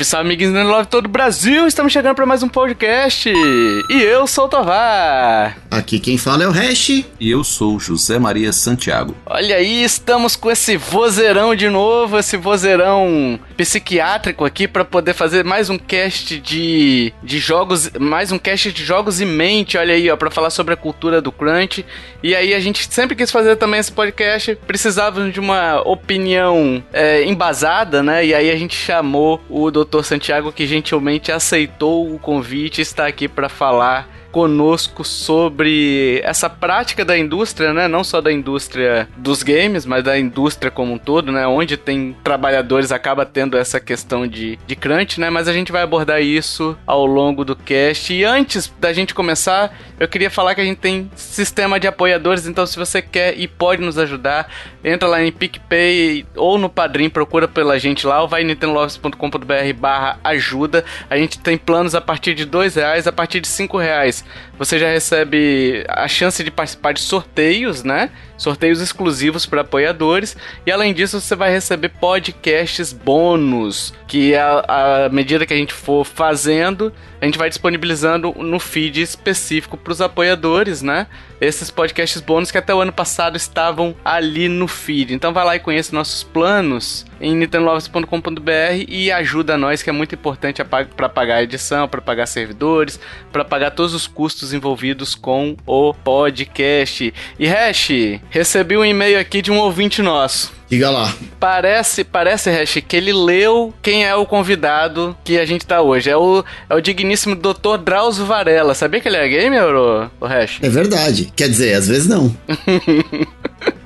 Salve, amiguinhos do Love todo o Brasil! Estamos chegando para mais um podcast. E eu sou o Tovar. Aqui quem fala é o Hash. E eu sou José Maria Santiago. Olha aí, estamos com esse vozeirão de novo, esse vozeirão psiquiátrico aqui para poder fazer mais um cast de, de jogos, mais um cast de jogos em mente, olha aí, ó, para falar sobre a cultura do crunch. E aí a gente sempre quis fazer também esse podcast, precisávamos de uma opinião é, embasada, né? E aí a gente chamou o Dr. Santiago que gentilmente aceitou o convite e está aqui para falar conosco sobre essa prática da indústria, né? Não só da indústria dos games, mas da indústria como um todo, né? Onde tem trabalhadores acaba tendo essa questão de, de crunch, né? Mas a gente vai abordar isso ao longo do cast. E antes da gente começar, eu queria falar que a gente tem sistema de apoiadores, então se você quer e pode nos ajudar, entra lá em PicPay ou no Padrim, procura pela gente lá, ou vai em nintendolovers.com.br barra ajuda. A gente tem planos a partir de dois reais, a partir de cinco reais você já recebe a chance de participar de sorteios, né? Sorteios exclusivos para apoiadores. E além disso, você vai receber podcasts bônus, que à medida que a gente for fazendo, a gente vai disponibilizando no feed específico para os apoiadores, né? Esses podcasts bônus que até o ano passado estavam ali no feed. Então vai lá e conheça nossos planos em nintendolovers.com.br e ajuda nós, que é muito importante para pagar a edição, para pagar servidores, para pagar todos os custos envolvidos com o podcast. E Hash, recebi um e-mail aqui de um ouvinte nosso. Diga lá. Parece, parece, Hash, que ele leu quem é o convidado que a gente tá hoje. É o, é o digníssimo Dr. Drauzio Varela. Sabia que ele é gamer, o, o Hash? É verdade. Quer dizer, às vezes não.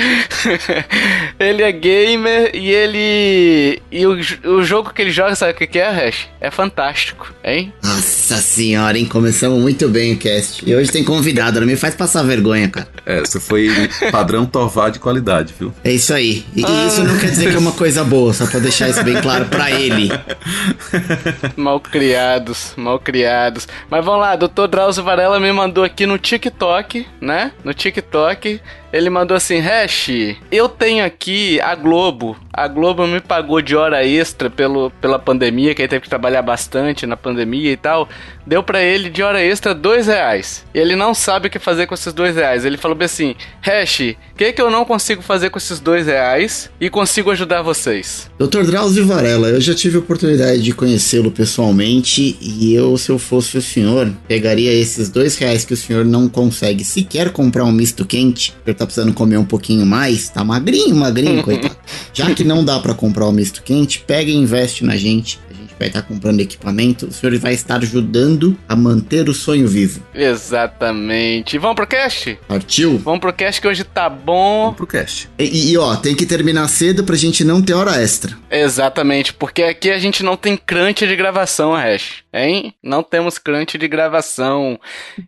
ele é gamer e ele. E o, o jogo que ele joga, sabe o que é, Hash? É fantástico, hein? Nossa senhora, hein? Começamos muito bem o cast. E hoje tem convidado, não me faz passar vergonha, cara. É, você foi padrão Tovar de qualidade, viu? É isso aí. E, ah. isso não quer dizer que é uma coisa boa, só pra deixar isso bem claro pra ele. mal criados, mal criados. Mas vamos lá, Dr. Drauzio Varela me mandou aqui no TikTok, né? No TikTok ele mandou assim: Hash, eu tenho aqui a Globo. A Globo me pagou de hora extra pelo, pela pandemia, que ele teve que trabalhar bastante na pandemia e tal. Deu para ele de hora extra dois reais. E ele não sabe o que fazer com esses dois reais. Ele falou bem assim: Hash, o que, que eu não consigo fazer com esses dois reais e consigo ajudar vocês? Dr. Drauzio Varela, eu já tive a oportunidade de conhecê-lo pessoalmente e eu, se eu fosse o senhor, pegaria esses dois reais que o senhor não consegue sequer comprar um misto quente tá precisando comer um pouquinho mais, tá magrinho, magrinho, coitado. Já que não dá para comprar o misto quente, pega e investe na gente vai estar comprando equipamento, o senhor vai estar ajudando a manter o sonho vivo. Exatamente. Vamos pro cast? Partiu? Vamos pro cast que hoje tá bom. Vamos pro cast. E, e, ó, tem que terminar cedo pra gente não ter hora extra. Exatamente, porque aqui a gente não tem crunch de gravação, Hash. Hein? Não temos crunch de gravação.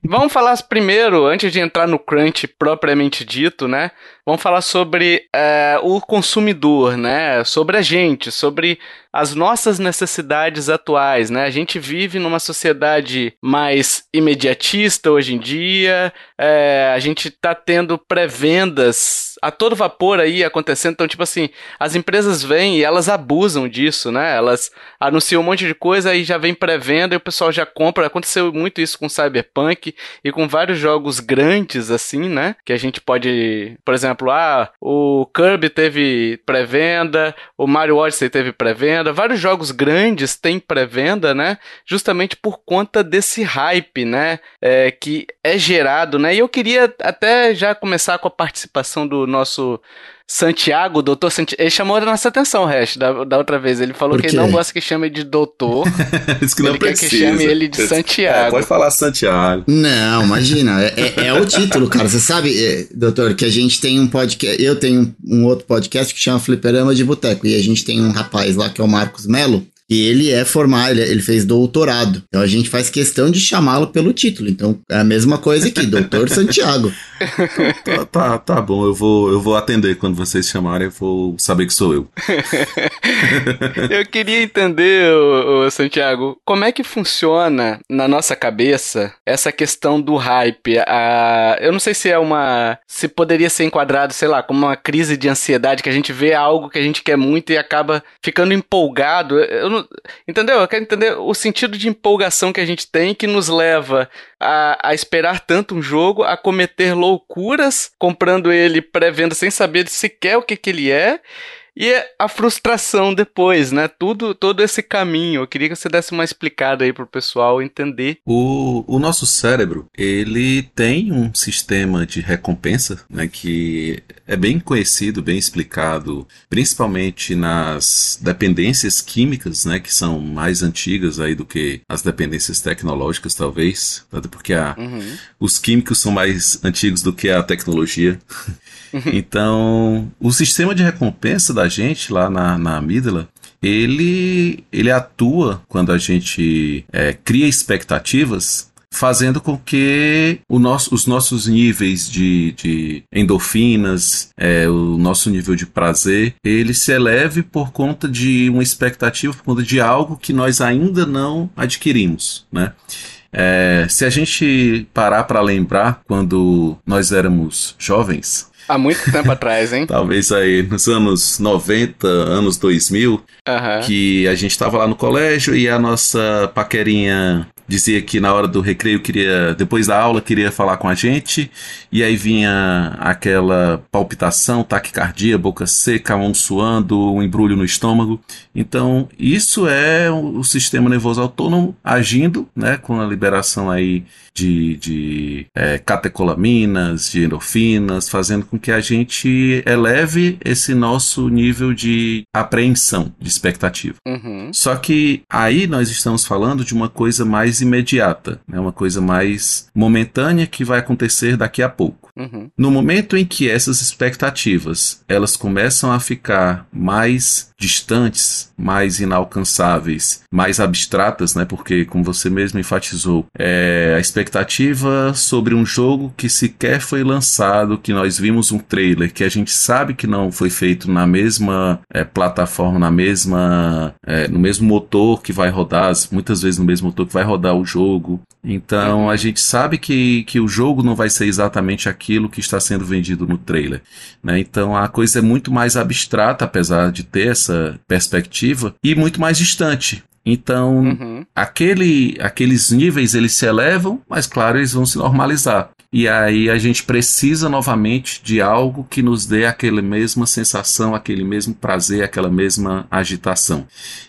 Vamos falar primeiro, antes de entrar no crunch propriamente dito, né? Vamos falar sobre é, o consumidor, né? Sobre a gente, sobre as nossas necessidades atuais, né? A gente vive numa sociedade mais imediatista hoje em dia, é, a gente está tendo pré-vendas a todo vapor aí acontecendo, então, tipo assim, as empresas vêm e elas abusam disso, né? Elas anunciam um monte de coisa e já vem pré-venda e o pessoal já compra. Aconteceu muito isso com Cyberpunk e com vários jogos grandes, assim, né? Que a gente pode, por exemplo, exemplo, ah, o Kirby teve pré-venda, o Mario Odyssey teve pré-venda, vários jogos grandes têm pré-venda, né? Justamente por conta desse hype, né? É, que é gerado, né? E eu queria até já começar com a participação do nosso Santiago, doutor Santiago, ele chamou a nossa atenção, Hash, da, da outra vez. Ele falou que ele não gosta que chame de doutor. Isso que não ele precisa. quer que chame ele de Santiago. É, pode falar Santiago. Não, imagina. É, é, é o título, cara. Você sabe, é, doutor, que a gente tem um podcast. Eu tenho um, um outro podcast que chama Fliperama de Boteco. E a gente tem um rapaz lá que é o Marcos Melo E ele é formado, ele, ele fez doutorado. Então a gente faz questão de chamá-lo pelo título. Então é a mesma coisa aqui, Doutor Santiago. Tá, tá, tá bom, eu vou, eu vou atender quando vocês chamarem, eu vou saber que sou eu. eu queria entender, ô, ô, Santiago, como é que funciona na nossa cabeça essa questão do hype? A, eu não sei se é uma. se poderia ser enquadrado, sei lá, como uma crise de ansiedade, que a gente vê algo que a gente quer muito e acaba ficando empolgado. Eu não, entendeu? Eu quero entender o sentido de empolgação que a gente tem que nos leva a, a esperar tanto um jogo, a cometer loucuras comprando ele pré-venda sem saber sequer o que, que ele é e a frustração depois, né? Tudo, todo esse caminho. Eu queria que você desse uma explicada aí pro pessoal entender. O, o nosso cérebro, ele tem um sistema de recompensa, né? Que é bem conhecido, bem explicado, principalmente nas dependências químicas, né? Que são mais antigas aí do que as dependências tecnológicas, talvez. Porque a, uhum. os químicos são mais antigos do que a tecnologia. então, o sistema de recompensa da gente lá na, na amígdala, ele, ele atua quando a gente é, cria expectativas fazendo com que nosso, os nossos níveis de, de endorfinas, é, o nosso nível de prazer, ele se eleve por conta de uma expectativa, por conta de algo que nós ainda não adquirimos, né? É, se a gente parar para lembrar quando nós éramos jovens, Há muito tempo atrás, hein? Talvez aí nos anos 90, anos 2000, uhum. que a gente estava lá no colégio e a nossa paquerinha dizia que na hora do recreio queria, depois da aula, queria falar com a gente, e aí vinha aquela palpitação, taquicardia, boca seca, mão suando, um embrulho no estômago. Então, isso é o sistema nervoso autônomo agindo, né, com a liberação aí de, de é, catecolaminas, de endorfinas, fazendo com que a gente eleve esse nosso nível de apreensão, de expectativa. Uhum. Só que aí nós estamos falando de uma coisa mais imediata, né? uma coisa mais momentânea que vai acontecer daqui a pouco. Uhum. No momento em que essas expectativas elas começam a ficar mais distantes, mais inalcançáveis, mais abstratas, né? Porque, como você mesmo enfatizou, é a expectativa sobre um jogo que sequer foi lançado, que nós vimos um trailer, que a gente sabe que não foi feito na mesma é, plataforma, na mesma, é, no mesmo motor que vai rodar, muitas vezes no mesmo motor que vai rodar o jogo. Então, a gente sabe que, que o jogo não vai ser exatamente aquilo que está sendo vendido no trailer, né? Então, a coisa é muito mais abstrata, apesar de ter essa perspectiva e muito mais distante. Então, uhum. aquele, aqueles níveis eles se elevam, mas claro, eles vão se normalizar. E aí a gente precisa novamente de algo que nos dê aquela mesma sensação, aquele mesmo prazer, aquela mesma agitação.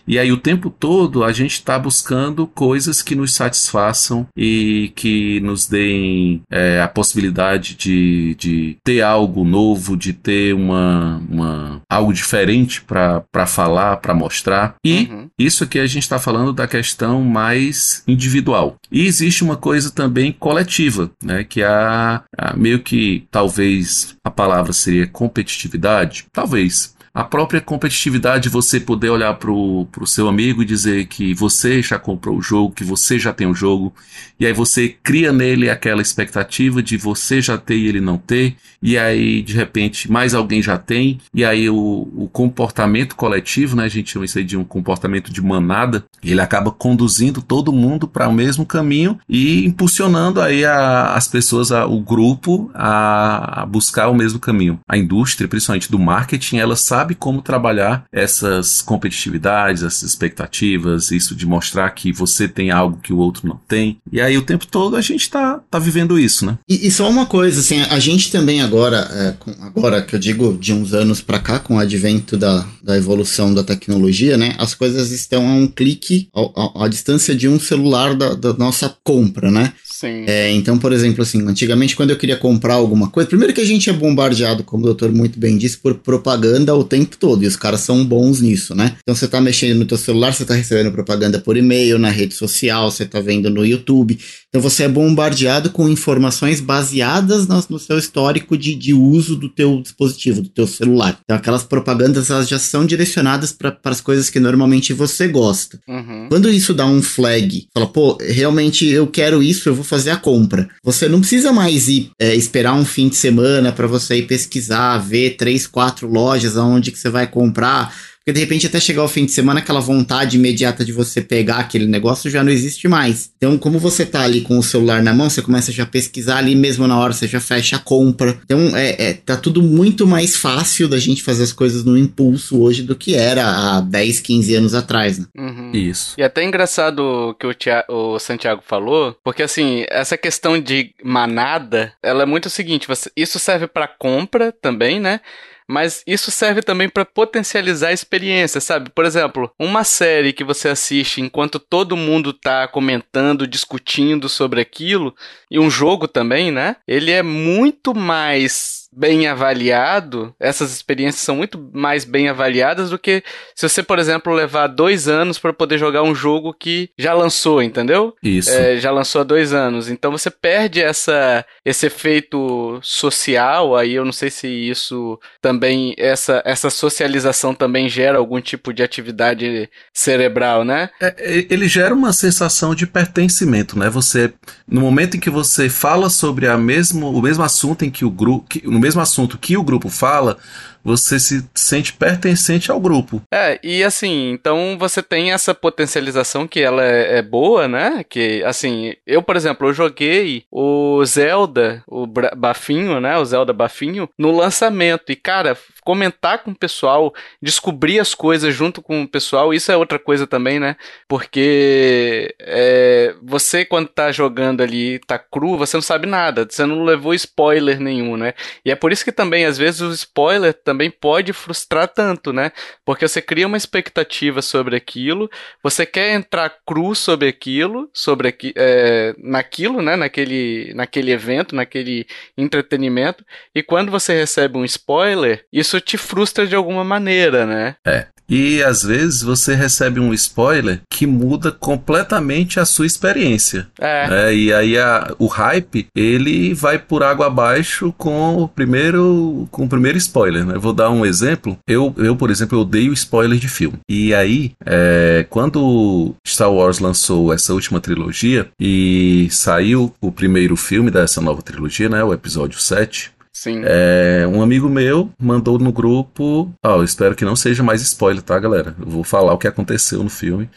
E aí o tempo todo a gente está buscando coisas que nos satisfaçam e que nos deem é, a possibilidade de, de ter algo novo, de ter uma, uma algo diferente para falar, para mostrar. E uhum. isso aqui a gente está falando da questão mais individual. E existe uma coisa também coletiva, né, que é a, a meio que talvez a palavra seria competitividade, talvez a própria competitividade, você poder olhar pro, pro seu amigo e dizer que você já comprou o jogo, que você já tem o jogo, e aí você cria nele aquela expectativa de você já ter e ele não ter, e aí de repente mais alguém já tem, e aí o, o comportamento coletivo, né, a gente chama isso aí de um comportamento de manada, ele acaba conduzindo todo mundo para o mesmo caminho e impulsionando aí a, as pessoas, a, o grupo a, a buscar o mesmo caminho. A indústria, principalmente do marketing, ela sabe sabe como trabalhar essas competitividades, essas expectativas, isso de mostrar que você tem algo que o outro não tem. E aí o tempo todo a gente tá, tá vivendo isso, né? E, e só uma coisa, assim, a gente também agora, é, com, agora que eu digo de uns anos para cá, com o advento da, da evolução da tecnologia, né? As coisas estão a um clique, à distância de um celular da, da nossa compra, né? Sim. É, então, por exemplo, assim, antigamente quando eu queria comprar alguma coisa, primeiro que a gente é bombardeado, como o doutor muito bem disse, por propaganda o tempo todo, e os caras são bons nisso, né? Então você tá mexendo no teu celular, você tá recebendo propaganda por e-mail, na rede social, você tá vendo no YouTube. Então você é bombardeado com informações baseadas no, no seu histórico de, de uso do teu dispositivo, do teu celular. Então aquelas propagandas elas já são direcionadas para as coisas que normalmente você gosta. Uhum. Quando isso dá um flag, fala, pô, realmente eu quero isso, eu vou fazer a compra. Você não precisa mais ir é, esperar um fim de semana para você ir pesquisar, ver três, quatro lojas aonde que você vai comprar porque de repente até chegar o fim de semana, aquela vontade imediata de você pegar aquele negócio já não existe mais. Então, como você tá ali com o celular na mão, você começa já a pesquisar ali mesmo na hora, você já fecha a compra. Então, é, é, tá tudo muito mais fácil da gente fazer as coisas no impulso hoje do que era há 10, 15 anos atrás, né? Uhum. Isso. E é até engraçado o que o, Tia, o Santiago falou, porque assim, essa questão de manada, ela é muito o seguinte, você, isso serve para compra também, né? Mas isso serve também para potencializar a experiência, sabe? Por exemplo, uma série que você assiste enquanto todo mundo tá comentando, discutindo sobre aquilo, e um jogo também, né? Ele é muito mais bem avaliado, essas experiências são muito mais bem avaliadas do que se você, por exemplo, levar dois anos para poder jogar um jogo que já lançou, entendeu? Isso. É, já lançou há dois anos. Então você perde essa, esse efeito social. Aí eu não sei se isso também, essa, essa socialização também gera algum tipo de atividade cerebral, né? É, ele gera uma sensação de pertencimento, né? Você, no momento em que você fala sobre a mesmo, o mesmo assunto em que o grupo, no mesmo assunto que o grupo fala, você se sente pertencente ao grupo. É, e assim, então você tem essa potencialização que ela é, é boa, né? Que, assim, eu, por exemplo, eu joguei o Zelda, o Bafinho, né? O Zelda Bafinho, no lançamento. E, cara, comentar com o pessoal, descobrir as coisas junto com o pessoal, isso é outra coisa também, né? Porque é, você, quando tá jogando ali, tá cru, você não sabe nada, você não levou spoiler nenhum, né? E é por isso que também, às vezes, o spoiler também pode frustrar tanto, né? Porque você cria uma expectativa sobre aquilo, você quer entrar cru sobre aquilo, sobre aqui, é, naquilo, né? Naquele, naquele evento, naquele entretenimento, e quando você recebe um spoiler, isso te frustra de alguma maneira, né? É. E às vezes você recebe um spoiler que muda completamente a sua experiência. É. é e aí a, o hype, ele vai por água abaixo com o primeiro com o primeiro spoiler, né? Vou dar um exemplo. Eu, eu por exemplo, eu odeio spoiler de filme. E aí, é, quando Star Wars lançou essa última trilogia e saiu o primeiro filme dessa nova trilogia, né? O episódio 7, Sim. É, um amigo meu mandou no grupo. Ó, oh, espero que não seja mais spoiler, tá, galera? Eu vou falar o que aconteceu no filme.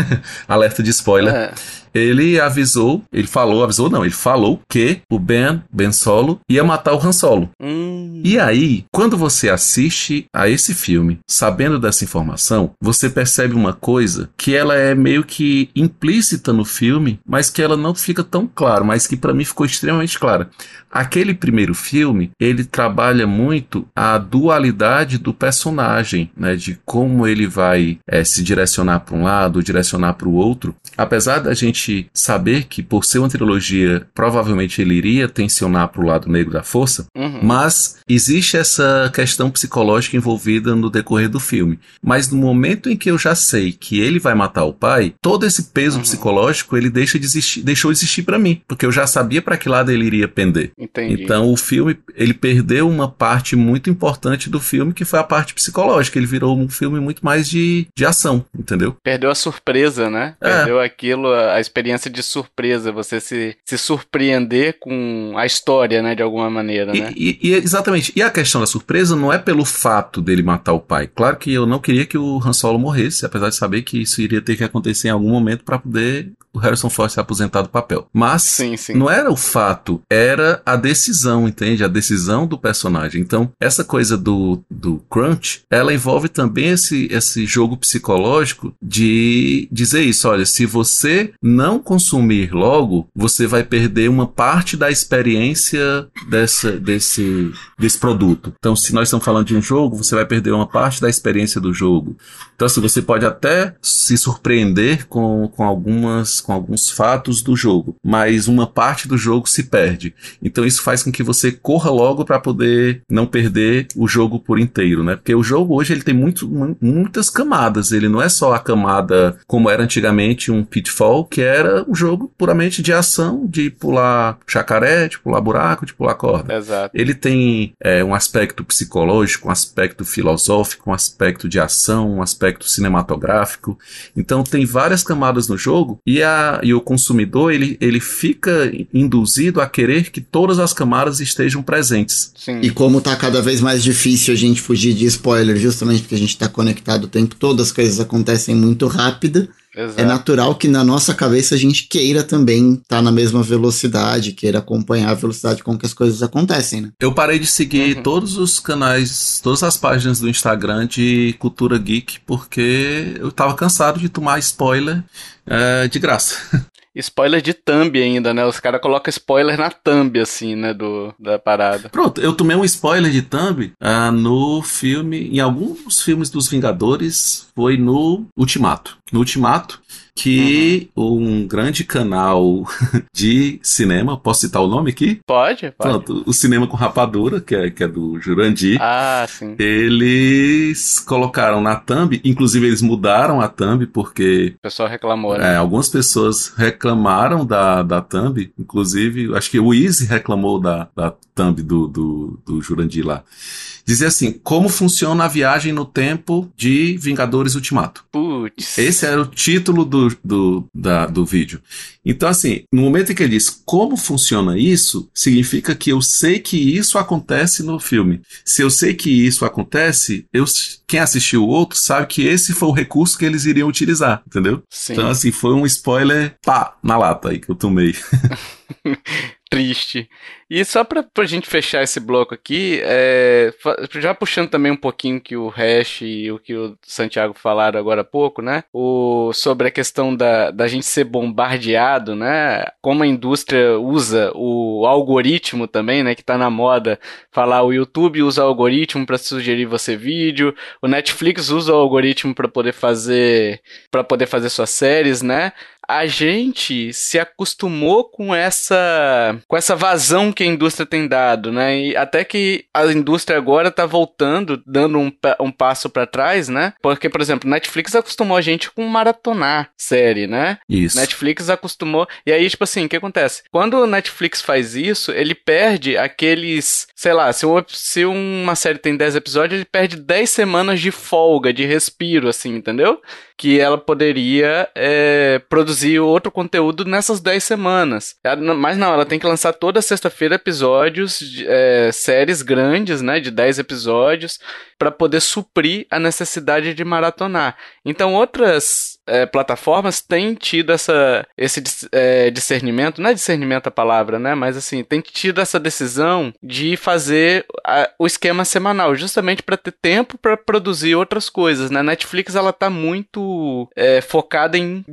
Alerta de spoiler. É ele avisou, ele falou, avisou não, ele falou que o Ben, Ben Solo, ia matar o Han Solo. Hum. E aí, quando você assiste a esse filme, sabendo dessa informação, você percebe uma coisa que ela é meio que implícita no filme, mas que ela não fica tão claro, mas que para mim ficou extremamente clara. Aquele primeiro filme, ele trabalha muito a dualidade do personagem, né, de como ele vai é, se direcionar para um lado, direcionar para o outro. Apesar da gente saber que, por ser uma trilogia, provavelmente ele iria tensionar para o lado negro da força, uhum. mas existe essa questão psicológica envolvida no decorrer do filme. Mas no momento em que eu já sei que ele vai matar o pai, todo esse peso uhum. psicológico ele deixa de existir, deixou de existir para mim, porque eu já sabia para que lado ele iria pender. Entendi. Então o filme ele perdeu uma parte muito importante do filme que foi a parte psicológica. Ele virou um filme muito mais de, de ação, entendeu? Perdeu a surpresa, né? É. Perdeu aquilo, a experiência de surpresa, você se, se surpreender com a história, né, de alguma maneira, né? E, e, exatamente. E a questão da surpresa não é pelo fato dele matar o pai. Claro que eu não queria que o Han Solo morresse, apesar de saber que isso iria ter que acontecer em algum momento para poder o Harrison Ford se aposentar do papel. Mas sim, sim. não era o fato, era a decisão, entende? A decisão do personagem. Então, essa coisa do, do crunch, ela envolve também esse, esse jogo psicológico de dizer isso, olha, se você não consumir logo, você vai perder uma parte da experiência dessa, desse, desse produto. Então, se nós estamos falando de um jogo, você vai perder uma parte da experiência do jogo. Então, assim, você pode até se surpreender com, com, algumas, com alguns fatos do jogo, mas uma parte do jogo se perde. Então, isso faz com que você corra logo para poder não perder o jogo por inteiro, né? Porque o jogo hoje ele tem muito, muitas camadas. Ele não é só a camada como era antigamente um Pitfall, que era um jogo puramente de ação, de pular chacaré, de pular buraco, de pular corda. Exato. Ele tem é, um aspecto psicológico, um aspecto filosófico, um aspecto de ação, um aspecto cinematográfico. Então tem várias camadas no jogo e, a, e o consumidor ele, ele fica induzido a querer que todas as camadas estejam presentes. Sim. E como tá cada vez mais difícil a gente fugir de spoiler, justamente porque a gente tá conectado o tempo todo, as coisas acontecem muito rápido. É Exato. É natural que na nossa cabeça a gente queira também estar tá na mesma velocidade, queira acompanhar a velocidade com que as coisas acontecem, né? Eu parei de seguir uhum. todos os canais, todas as páginas do Instagram de cultura geek, porque eu tava cansado de tomar spoiler é, de graça. spoiler de thumb ainda, né? Os caras colocam spoiler na thumb, assim, né? Do, da parada. Pronto, eu tomei um spoiler de thumb uh, no filme, em alguns filmes dos Vingadores, foi no Ultimato. No Ultimato, que uhum. um grande canal de cinema, posso citar o nome aqui? Pode, pode. Pronto, o Cinema com Rapadura, que é, que é do Jurandir. Ah, sim. Eles colocaram na thumb, inclusive eles mudaram a thumb porque... O pessoal reclamou, né? É, algumas pessoas reclamaram da, da thumb, inclusive, acho que o Easy reclamou da, da thumb do, do, do Jurandir lá dizia assim: como funciona a viagem no tempo de Vingadores Ultimato. Putz. Esse era o título do, do, da, do vídeo. Então, assim, no momento em que ele diz como funciona isso, significa que eu sei que isso acontece no filme. Se eu sei que isso acontece, eu, quem assistiu o outro sabe que esse foi o recurso que eles iriam utilizar, entendeu? Sim. Então, assim, foi um spoiler, pá, na lata aí que eu tomei. Triste. E só pra, pra gente fechar esse bloco aqui, é, já puxando também um pouquinho que o Hash e o que o Santiago falaram agora há pouco, né? O, sobre a questão da, da gente ser bombardeado, né? Como a indústria usa o algoritmo também, né? Que tá na moda falar o YouTube usa o algoritmo para sugerir você vídeo, o Netflix usa o algoritmo para poder fazer para poder fazer suas séries, né? A gente se acostumou com essa com essa vazão que a indústria tem dado, né? E até que a indústria agora tá voltando, dando um, um passo para trás, né? Porque, por exemplo, Netflix acostumou a gente com maratonar série, né? Isso. Netflix acostumou. E aí, tipo assim, o que acontece? Quando o Netflix faz isso, ele perde aqueles, sei lá, se, um, se uma série tem 10 episódios, ele perde 10 semanas de folga, de respiro, assim, entendeu? Que ela poderia é, produzir produzir outro conteúdo nessas 10 semanas. Mas não, ela tem que lançar toda sexta-feira episódios, é, séries grandes, né, de 10 episódios, para poder suprir a necessidade de maratonar. Então, outras é, plataformas têm tido essa, esse é, discernimento, não é discernimento a palavra, né? Mas assim, tem tido essa decisão de fazer a, o esquema semanal, justamente para ter tempo para produzir outras coisas, né? Netflix ela tá muito é, focada em,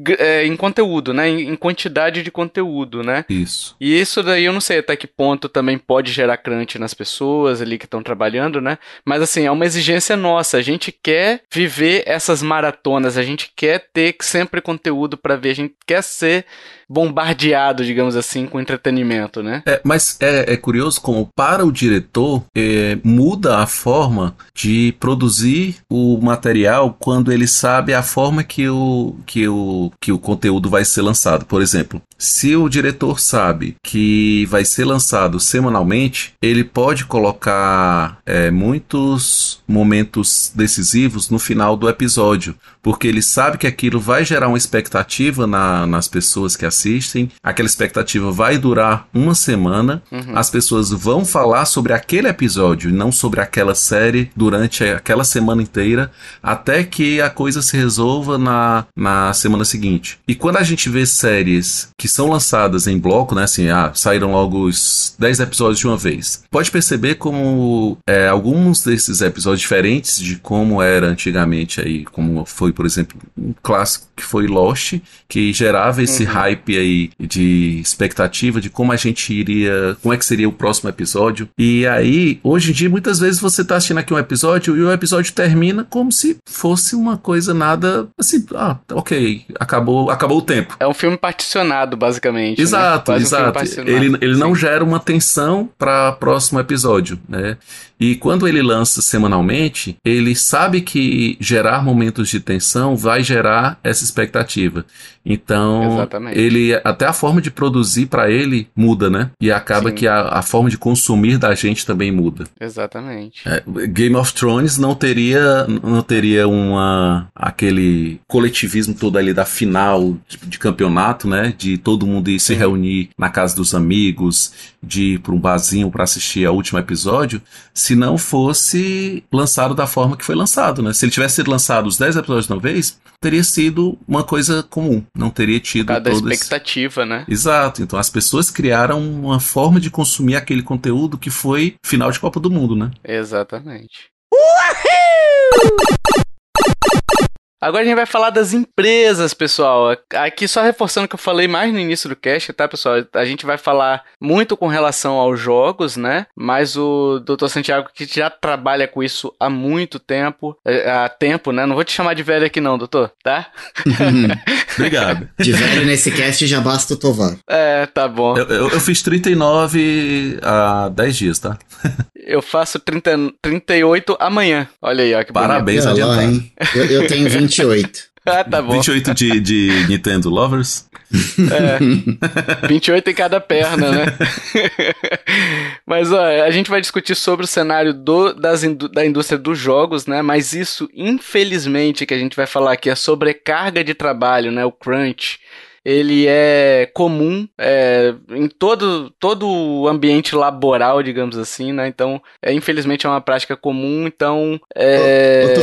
em conteúdo, né? Em, em, quantidade de conteúdo, né? Isso. E isso daí eu não sei até que ponto também pode gerar crunch nas pessoas ali que estão trabalhando, né? Mas assim, é uma exigência nossa. A gente quer viver essas maratonas, a gente quer ter sempre conteúdo para ver, a gente quer ser bombardeado, digamos assim, com entretenimento, né? É, mas é, é curioso como para o diretor é, muda a forma de produzir o material quando ele sabe a forma que o, que o, que o conteúdo vai ser lançado. Por exemplo, se o diretor sabe que vai ser lançado semanalmente, ele pode colocar é, muitos momentos decisivos no final do episódio, porque ele sabe que aquilo vai gerar uma expectativa na, nas pessoas que assistem aquela expectativa vai durar uma semana, uhum. as pessoas vão falar sobre aquele episódio, não sobre aquela série durante aquela semana inteira, até que a coisa se resolva na, na semana seguinte. E quando a gente vê séries que são lançadas em bloco, né, assim, ah, saíram logo os 10 episódios de uma vez, pode perceber como é, alguns desses episódios diferentes de como era antigamente aí, como foi, por exemplo, um clássico que foi Lost, que gerava esse uhum. hype aí de expectativa de como a gente iria, como é que seria o próximo episódio. E aí, hoje em dia, muitas vezes você tá assistindo aqui um episódio e o episódio termina como se fosse uma coisa nada assim, ah, ok, acabou, acabou o tempo. É um filme particionado, basicamente. Exato, né? exato. Um ele ele não gera uma tensão para próximo episódio, né? E quando ele lança semanalmente, ele sabe que gerar momentos de tensão vai gerar essa expectativa. Então, Exatamente. ele até a forma de produzir para ele muda, né? E acaba Sim. que a, a, forma de consumir da gente também muda. Exatamente. É, Game of Thrones não teria não teria uma aquele coletivismo todo ali da final de, de campeonato, né? De todo mundo ir se reunir na casa dos amigos, de ir para um barzinho para assistir ao último episódio, se não fosse lançado da forma que foi lançado, né? Se ele tivesse sido lançado os 10 episódios de uma vez, teria sido uma coisa comum não teria tido Cada expectativa, né? Exato. Então as pessoas criaram uma forma de consumir aquele conteúdo que foi final de Copa do Mundo, né? Exatamente. Uhul! Agora a gente vai falar das empresas, pessoal. Aqui só reforçando o que eu falei mais no início do cast, tá, pessoal? A gente vai falar muito com relação aos jogos, né? Mas o Dr. Santiago que já trabalha com isso há muito tempo, é, há tempo, né? Não vou te chamar de velho aqui não, doutor, tá? Obrigado. De velho nesse cast já basta o Tovar. É, tá bom. Eu, eu, eu fiz 39 há 10 dias, tá? Eu faço 30, 38 amanhã. Olha aí, ó, que Parabéns, bonito. Hein? Eu, eu tenho 28. ah, tá bom. 28 de, de Nintendo Lovers? É. 28 em cada perna, né? Mas ó, a gente vai discutir sobre o cenário do, das, da indústria dos jogos, né? Mas isso, infelizmente, que a gente vai falar aqui é sobrecarga de trabalho, né? O crunch ele é comum é, em todo, todo o ambiente laboral, digamos assim, né? Então, é, infelizmente é uma prática comum, então... É... Ô, ô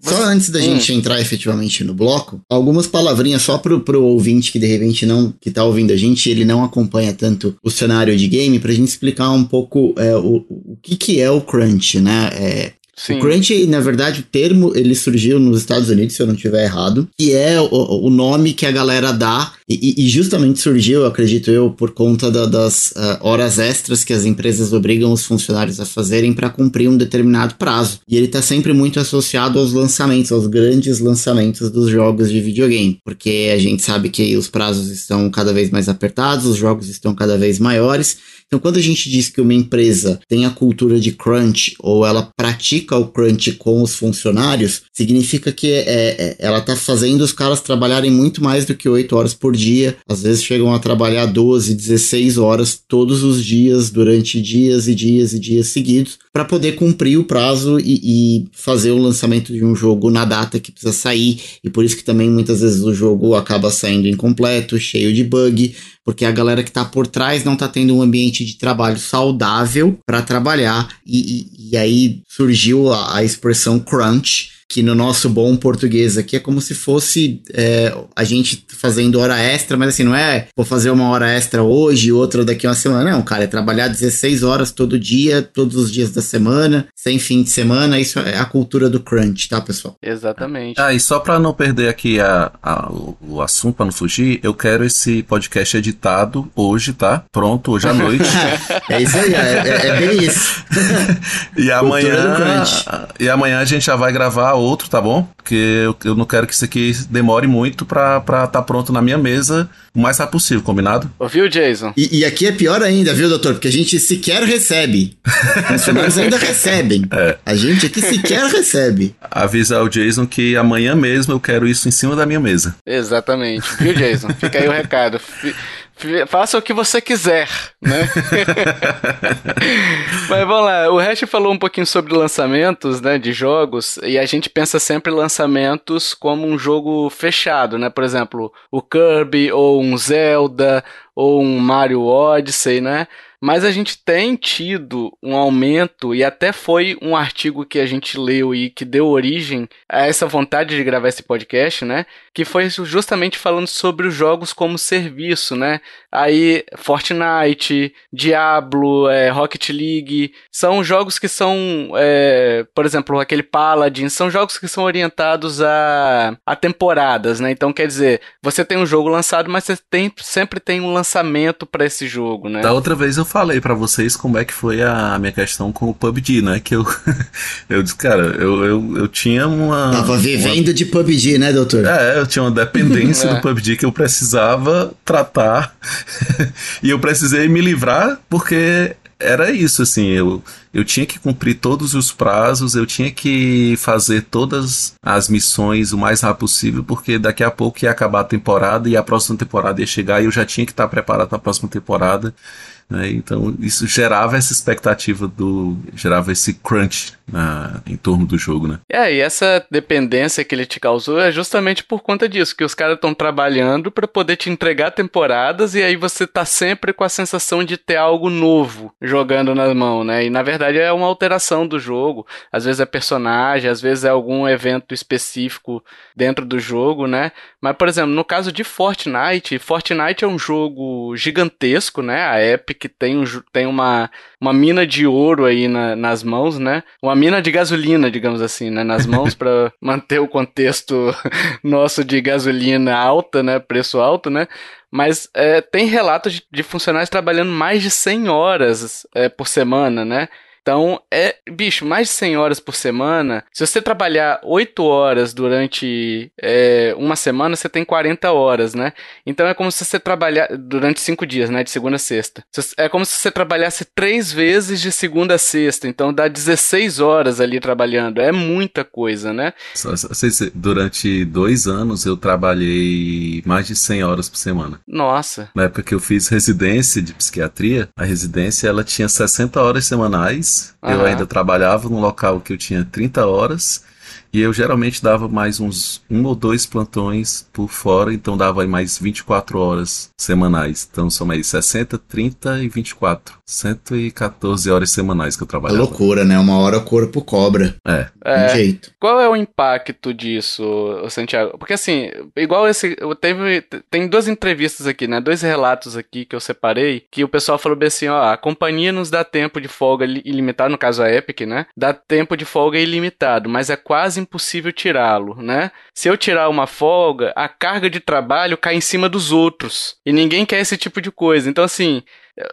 você... só antes da hum. gente entrar efetivamente no bloco, algumas palavrinhas só pro, pro ouvinte que de repente não, que tá ouvindo a gente, ele não acompanha tanto o cenário de game, pra gente explicar um pouco é, o, o que que é o crunch, né? É, Sim. O crunch, na verdade, o termo ele surgiu nos Estados Unidos, se eu não estiver errado, que é o, o nome que a galera dá e, e, justamente surgiu, acredito eu, por conta da, das uh, horas extras que as empresas obrigam os funcionários a fazerem para cumprir um determinado prazo. E ele está sempre muito associado aos lançamentos, aos grandes lançamentos dos jogos de videogame, porque a gente sabe que os prazos estão cada vez mais apertados, os jogos estão cada vez maiores. Então, quando a gente diz que uma empresa tem a cultura de crunch ou ela pratica o crunch com os funcionários, significa que é, é, ela está fazendo os caras trabalharem muito mais do que 8 horas por dia. Às vezes chegam a trabalhar 12, 16 horas todos os dias, durante dias e dias e dias seguidos, para poder cumprir o prazo e, e, fazer o lançamento de um jogo na data que precisa sair. E por isso que também muitas vezes o jogo acaba saindo incompleto, cheio de bug, porque a galera que está por trás não está tendo um ambiente de trabalho saudável para trabalhar, e, e, e, aí surgiu a, a expressão crunch, que no nosso bom português aqui é como se fosse é, a gente fazendo hora extra, mas assim, não é vou fazer uma hora extra hoje, outra daqui uma semana. Não, cara, é trabalhar 16 horas todo dia, todos os dias da semana, sem fim de semana. Isso é a cultura do crunch, tá, pessoal? Exatamente. Ah, e só para não perder aqui a, a, o assunto, para não fugir, eu quero esse podcast editado hoje, tá? Pronto, hoje à noite. é isso aí, é, é, é bem isso. e amanhã, e amanhã a gente já vai gravar outro, tá bom? Porque eu, eu não quero que isso aqui demore muito pra estar tá pronto na minha mesa o mais rápido possível, combinado? Ouviu, Jason? E, e, aqui é pior ainda, viu, doutor? Porque a gente sequer recebe. Funcionários ainda recebem. É. A gente aqui sequer recebe. Avisar o Jason que amanhã mesmo eu quero isso em cima da minha mesa. Exatamente. Viu, Jason? Fica aí o recado. Faça o que você quiser, né? Mas vamos lá, o Hash falou um pouquinho sobre lançamentos, né, de jogos, e a gente pensa sempre lançamentos como um jogo fechado, né? Por exemplo, o Kirby ou um Zelda ou um Mario Odyssey, né? Mas a gente tem tido um aumento, e até foi um artigo que a gente leu e que deu origem a essa vontade de gravar esse podcast, né? Que foi justamente falando sobre os jogos como serviço, né? Aí, Fortnite, Diablo, é, Rocket League, são jogos que são, é, por exemplo, aquele Paladin, são jogos que são orientados a, a temporadas, né? Então, quer dizer, você tem um jogo lançado, mas você tem, sempre tem um lançamento para esse jogo, né? Da outra vez eu falei para vocês como é que foi a minha questão com o PUBG, né? Que eu, eu disse, cara, eu, eu, eu tinha uma. Tava vivendo uma... de PUBG, né, doutor? É, eu tinha uma dependência é. do PUBG que eu precisava tratar. e eu precisei me livrar porque era isso, assim, eu, eu tinha que cumprir todos os prazos, eu tinha que fazer todas as missões o mais rápido possível, porque daqui a pouco ia acabar a temporada e a próxima temporada ia chegar e eu já tinha que estar preparado para a próxima temporada. Né? Então isso gerava essa expectativa do. gerava esse crunch na, em torno do jogo, né? É, e essa dependência que ele te causou é justamente por conta disso, que os caras estão trabalhando para poder te entregar temporadas e aí você tá sempre com a sensação de ter algo novo jogando na mão, né? E na verdade é uma alteração do jogo. Às vezes é personagem, às vezes é algum evento específico dentro do jogo, né? Mas, por exemplo, no caso de Fortnite, Fortnite é um jogo gigantesco, né? A Epic tem, um, tem uma, uma mina de ouro aí na, nas mãos, né? Uma mina de gasolina, digamos assim, né? Nas mãos para manter o contexto nosso de gasolina alta, né? Preço alto, né? Mas é, tem relatos de, de, funcionários trabalhando mais de 100 horas é, por semana, né? Então, é, bicho, mais de 100 horas por semana. Se você trabalhar 8 horas durante é, uma semana, você tem 40 horas, né? Então é como se você trabalhar durante 5 dias, né? De segunda a sexta. É como se você trabalhasse 3 vezes de segunda a sexta. Então dá 16 horas ali trabalhando. É muita coisa, né? Durante dois anos eu trabalhei mais de 100 horas por semana. Nossa. Na época que eu fiz residência de psiquiatria, a residência ela tinha 60 horas semanais eu ainda trabalhava num local que eu tinha 30 horas e eu geralmente dava mais uns um ou dois plantões por fora, então dava aí mais 24 horas semanais. Então são mais 60, 30 e 24. 114 horas semanais que eu trabalhava. É loucura, né? Uma hora o corpo cobra. É. é. jeito. Qual é o impacto disso, Santiago? Porque assim, igual esse. Teve, tem duas entrevistas aqui, né? Dois relatos aqui que eu separei, que o pessoal falou bem assim: ó, a companhia nos dá tempo de folga ilimitado, no caso a Epic, né? Dá tempo de folga ilimitado, mas é quase quase impossível tirá-lo, né? Se eu tirar uma folga, a carga de trabalho cai em cima dos outros. E ninguém quer esse tipo de coisa. Então, assim,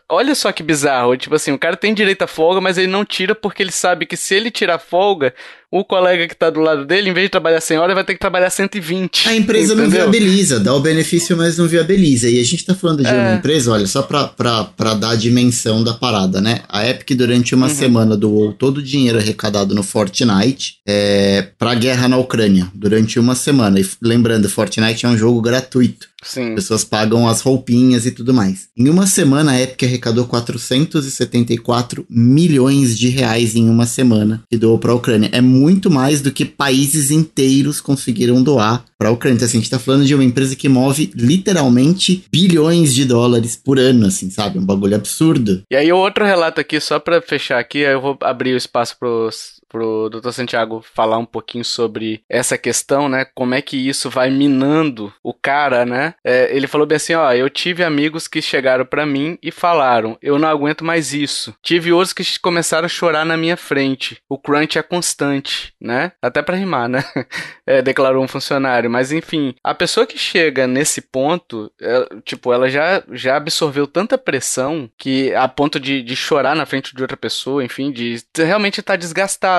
olha só que bizarro. Tipo assim, o cara tem direito à folga, mas ele não tira porque ele sabe que se ele tirar folga, o colega que tá do lado dele, em vez de trabalhar 100 horas, vai ter que trabalhar 120. A empresa entendeu? não viabiliza, dá o benefício, mas não viabiliza. E a gente tá falando de é. uma empresa, olha, só pra, pra, pra dar a dimensão da parada, né? A Epic, durante uma uhum. semana, doou todo o dinheiro arrecadado no Fortnite é, pra guerra na Ucrânia, durante uma semana. E lembrando, Fortnite é um jogo gratuito. Sim. Pessoas pagam as roupinhas e tudo mais. Em uma semana, a Epic arrecadou 474 milhões de reais em uma semana e doou para a Ucrânia. É muito mais do que países inteiros conseguiram doar para a Ucrânia. Então, assim, a gente tá falando de uma empresa que move literalmente bilhões de dólares por ano, assim, sabe? Um bagulho absurdo. E aí, outro relato aqui, só para fechar aqui, eu vou abrir o espaço pros pro Dr. Santiago falar um pouquinho sobre essa questão, né? Como é que isso vai minando o cara, né? É, ele falou bem assim, ó, eu tive amigos que chegaram para mim e falaram, eu não aguento mais isso. Tive outros que começaram a chorar na minha frente. O crunch é constante, né? Até para rimar, né? É, declarou um funcionário. Mas enfim, a pessoa que chega nesse ponto, é, tipo, ela já, já absorveu tanta pressão que a ponto de, de chorar na frente de outra pessoa, enfim, de realmente estar tá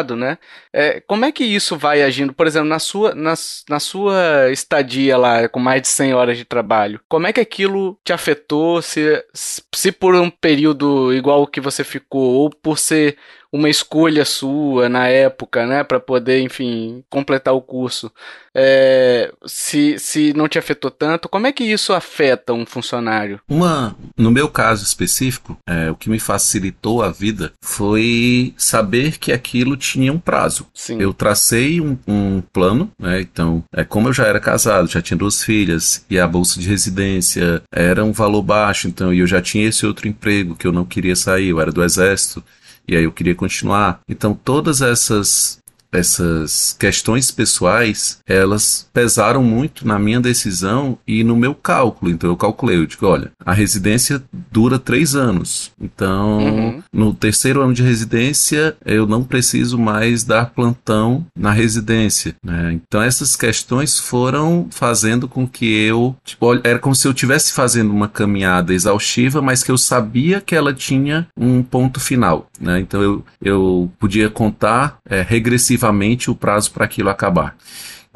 desgastado né? É, como é que isso vai agindo, por exemplo, na sua, na, na sua estadia lá, com mais de 100 horas de trabalho? Como é que aquilo te afetou? Se, se por um período igual que você ficou, ou por ser uma escolha sua na época, né, para poder, enfim, completar o curso é, se, se não te afetou tanto, como é que isso afeta um funcionário? Uma, no meu caso específico, é, o que me facilitou a vida foi saber que aquilo tinha um prazo. Sim. Eu tracei um, um plano, né? Então, é como eu já era casado, já tinha duas filhas e a bolsa de residência era um valor baixo, então e eu já tinha esse outro emprego que eu não queria sair, eu era do exército e aí eu queria continuar. Então, todas essas essas questões pessoais, elas pesaram muito na minha decisão e no meu cálculo. Então eu calculei, eu digo, olha, a residência dura três anos. Então, uhum. no terceiro ano de residência, eu não preciso mais dar plantão na residência. Né? Então essas questões foram fazendo com que eu, tipo, era como se eu estivesse fazendo uma caminhada exaustiva, mas que eu sabia que ela tinha um ponto final. Né? Então eu, eu podia contar é, regressivamente o prazo para aquilo acabar.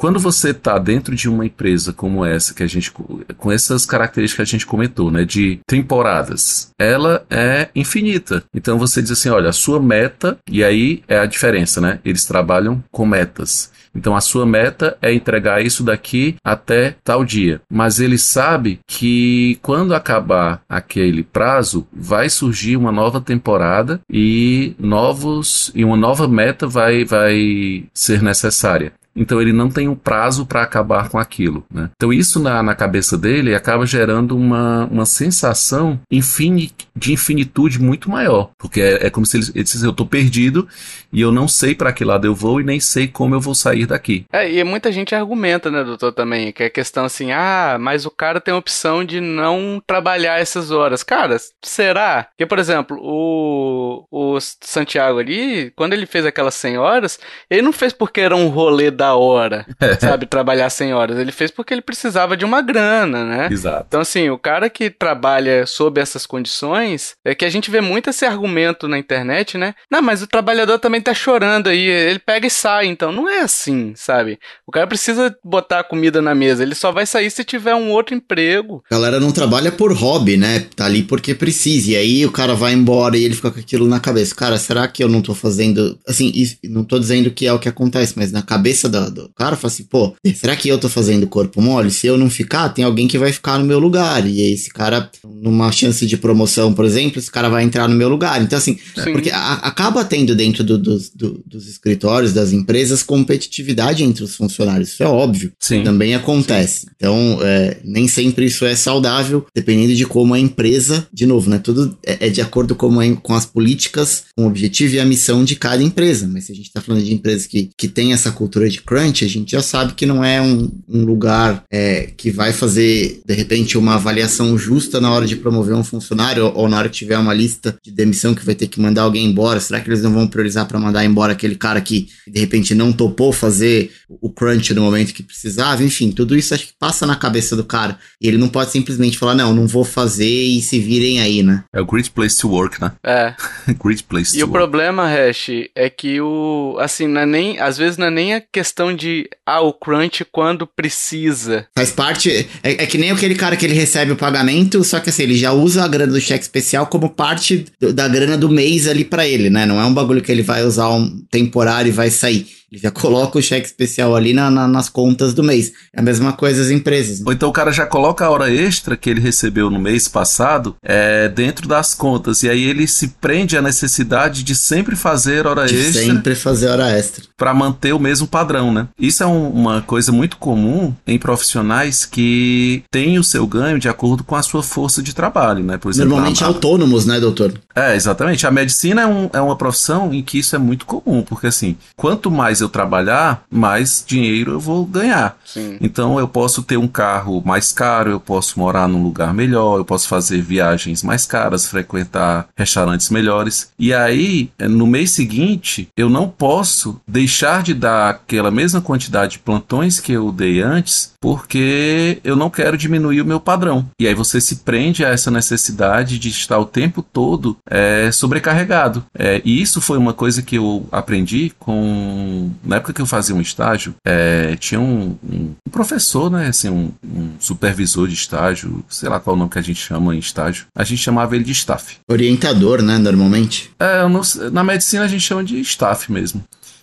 Quando você está dentro de uma empresa como essa, que a gente, com essas características que a gente comentou, né, de temporadas, ela é infinita. Então você diz assim, olha, a sua meta, e aí é a diferença, né? Eles trabalham com metas. Então a sua meta é entregar isso daqui até tal dia. Mas ele sabe que quando acabar aquele prazo, vai surgir uma nova temporada e novos e uma nova meta vai vai ser necessária. Então ele não tem um prazo para acabar com aquilo. Né? Então isso na, na cabeça dele acaba gerando uma, uma sensação de infinitude muito maior. Porque é, é como se ele, ele dissesse, eu estou perdido e eu não sei para que lado eu vou e nem sei como eu vou sair daqui. É, e muita gente argumenta, né, doutor, também, que é questão assim, ah, mas o cara tem a opção de não trabalhar essas horas. Cara, será? Porque, por exemplo, o, o Santiago ali, quando ele fez aquelas 100 horas, ele não fez porque era um rolê da hora, sabe, trabalhar 100 horas. Ele fez porque ele precisava de uma grana, né? Exato. Então, assim, o cara que trabalha sob essas condições, é que a gente vê muito esse argumento na internet, né? Não, mas o trabalhador também tá chorando aí, ele pega e sai, então não é assim, sabe? O cara precisa botar comida na mesa, ele só vai sair se tiver um outro emprego. A galera não trabalha por hobby, né? Tá ali porque precisa, e aí o cara vai embora e ele fica com aquilo na cabeça. Cara, será que eu não tô fazendo, assim, não tô dizendo que é o que acontece, mas na cabeça do, do cara, fala assim, pô, será que eu tô fazendo corpo mole? Se eu não ficar, tem alguém que vai ficar no meu lugar. E aí esse cara, numa chance de promoção, por exemplo, esse cara vai entrar no meu lugar. Então, assim, Sim. porque a, acaba tendo dentro do, do, do, dos escritórios, das empresas, competitividade entre os funcionários. Isso é óbvio. Sim. Também acontece. Sim. Então, é, nem sempre isso é saudável, dependendo de como a empresa, de novo, né? Tudo é, é de acordo com, a, com as políticas, com o objetivo e a missão de cada empresa. Mas se a gente tá falando de empresas que, que tem essa cultura de crunch, a gente já sabe que não é um, um lugar é, que vai fazer, de repente, uma avaliação justa na hora de promover um funcionário ou, ou, na hora que tiver uma lista de demissão que vai ter que mandar alguém embora. Será que eles não vão priorizar para mandar embora aquele cara que, de repente, não topou fazer o crunch no momento que precisava? Enfim, tudo isso acho que passa na cabeça do cara. E ele não pode simplesmente falar, não, não vou fazer e se virem aí, né? É o great place to work, né? É. great place e to work. E o problema, Hash, é que o, assim, não é nem, às vezes não é nem a questão questão de ah, o crunch quando precisa. Faz parte. É, é, que nem aquele cara que ele recebe o pagamento, só que assim, ele já usa a grana do cheque especial como parte do, da grana do mês ali para ele, né? Não é um bagulho que ele vai usar um temporário e vai sair. Ele já coloca o cheque especial ali na, na, nas contas do mês. É a mesma coisa as empresas. Né? Ou então o cara já coloca a hora extra que ele recebeu no mês passado é, dentro das contas. E aí ele se prende à necessidade de sempre fazer hora de extra. Sempre fazer hora extra. Para manter o mesmo padrão, né? Isso é um, uma coisa muito comum em profissionais que têm o seu ganho de acordo com a sua força de trabalho, né? Por exemplo, Normalmente a... autônomos, né, doutor? É, exatamente. A medicina é, um, é uma profissão em que isso é muito comum, porque assim, quanto mais eu trabalhar, mais dinheiro eu vou ganhar. Sim. Então eu posso ter um carro mais caro, eu posso morar num lugar melhor, eu posso fazer viagens mais caras, frequentar restaurantes melhores. E aí, no mês seguinte, eu não posso deixar de dar aquela mesma quantidade de plantões que eu dei antes porque eu não quero diminuir o meu padrão. E aí você se prende a essa necessidade de estar o tempo todo é, sobrecarregado. É, e isso foi uma coisa que eu aprendi com. Na época que eu fazia um estágio, é, tinha um, um, um, professor, né? Assim, um, um, supervisor de estágio, sei lá qual o nome que a gente chama em estágio. A gente chamava ele de staff. Orientador, né? Normalmente. É, não, na medicina a gente chama de staff mesmo.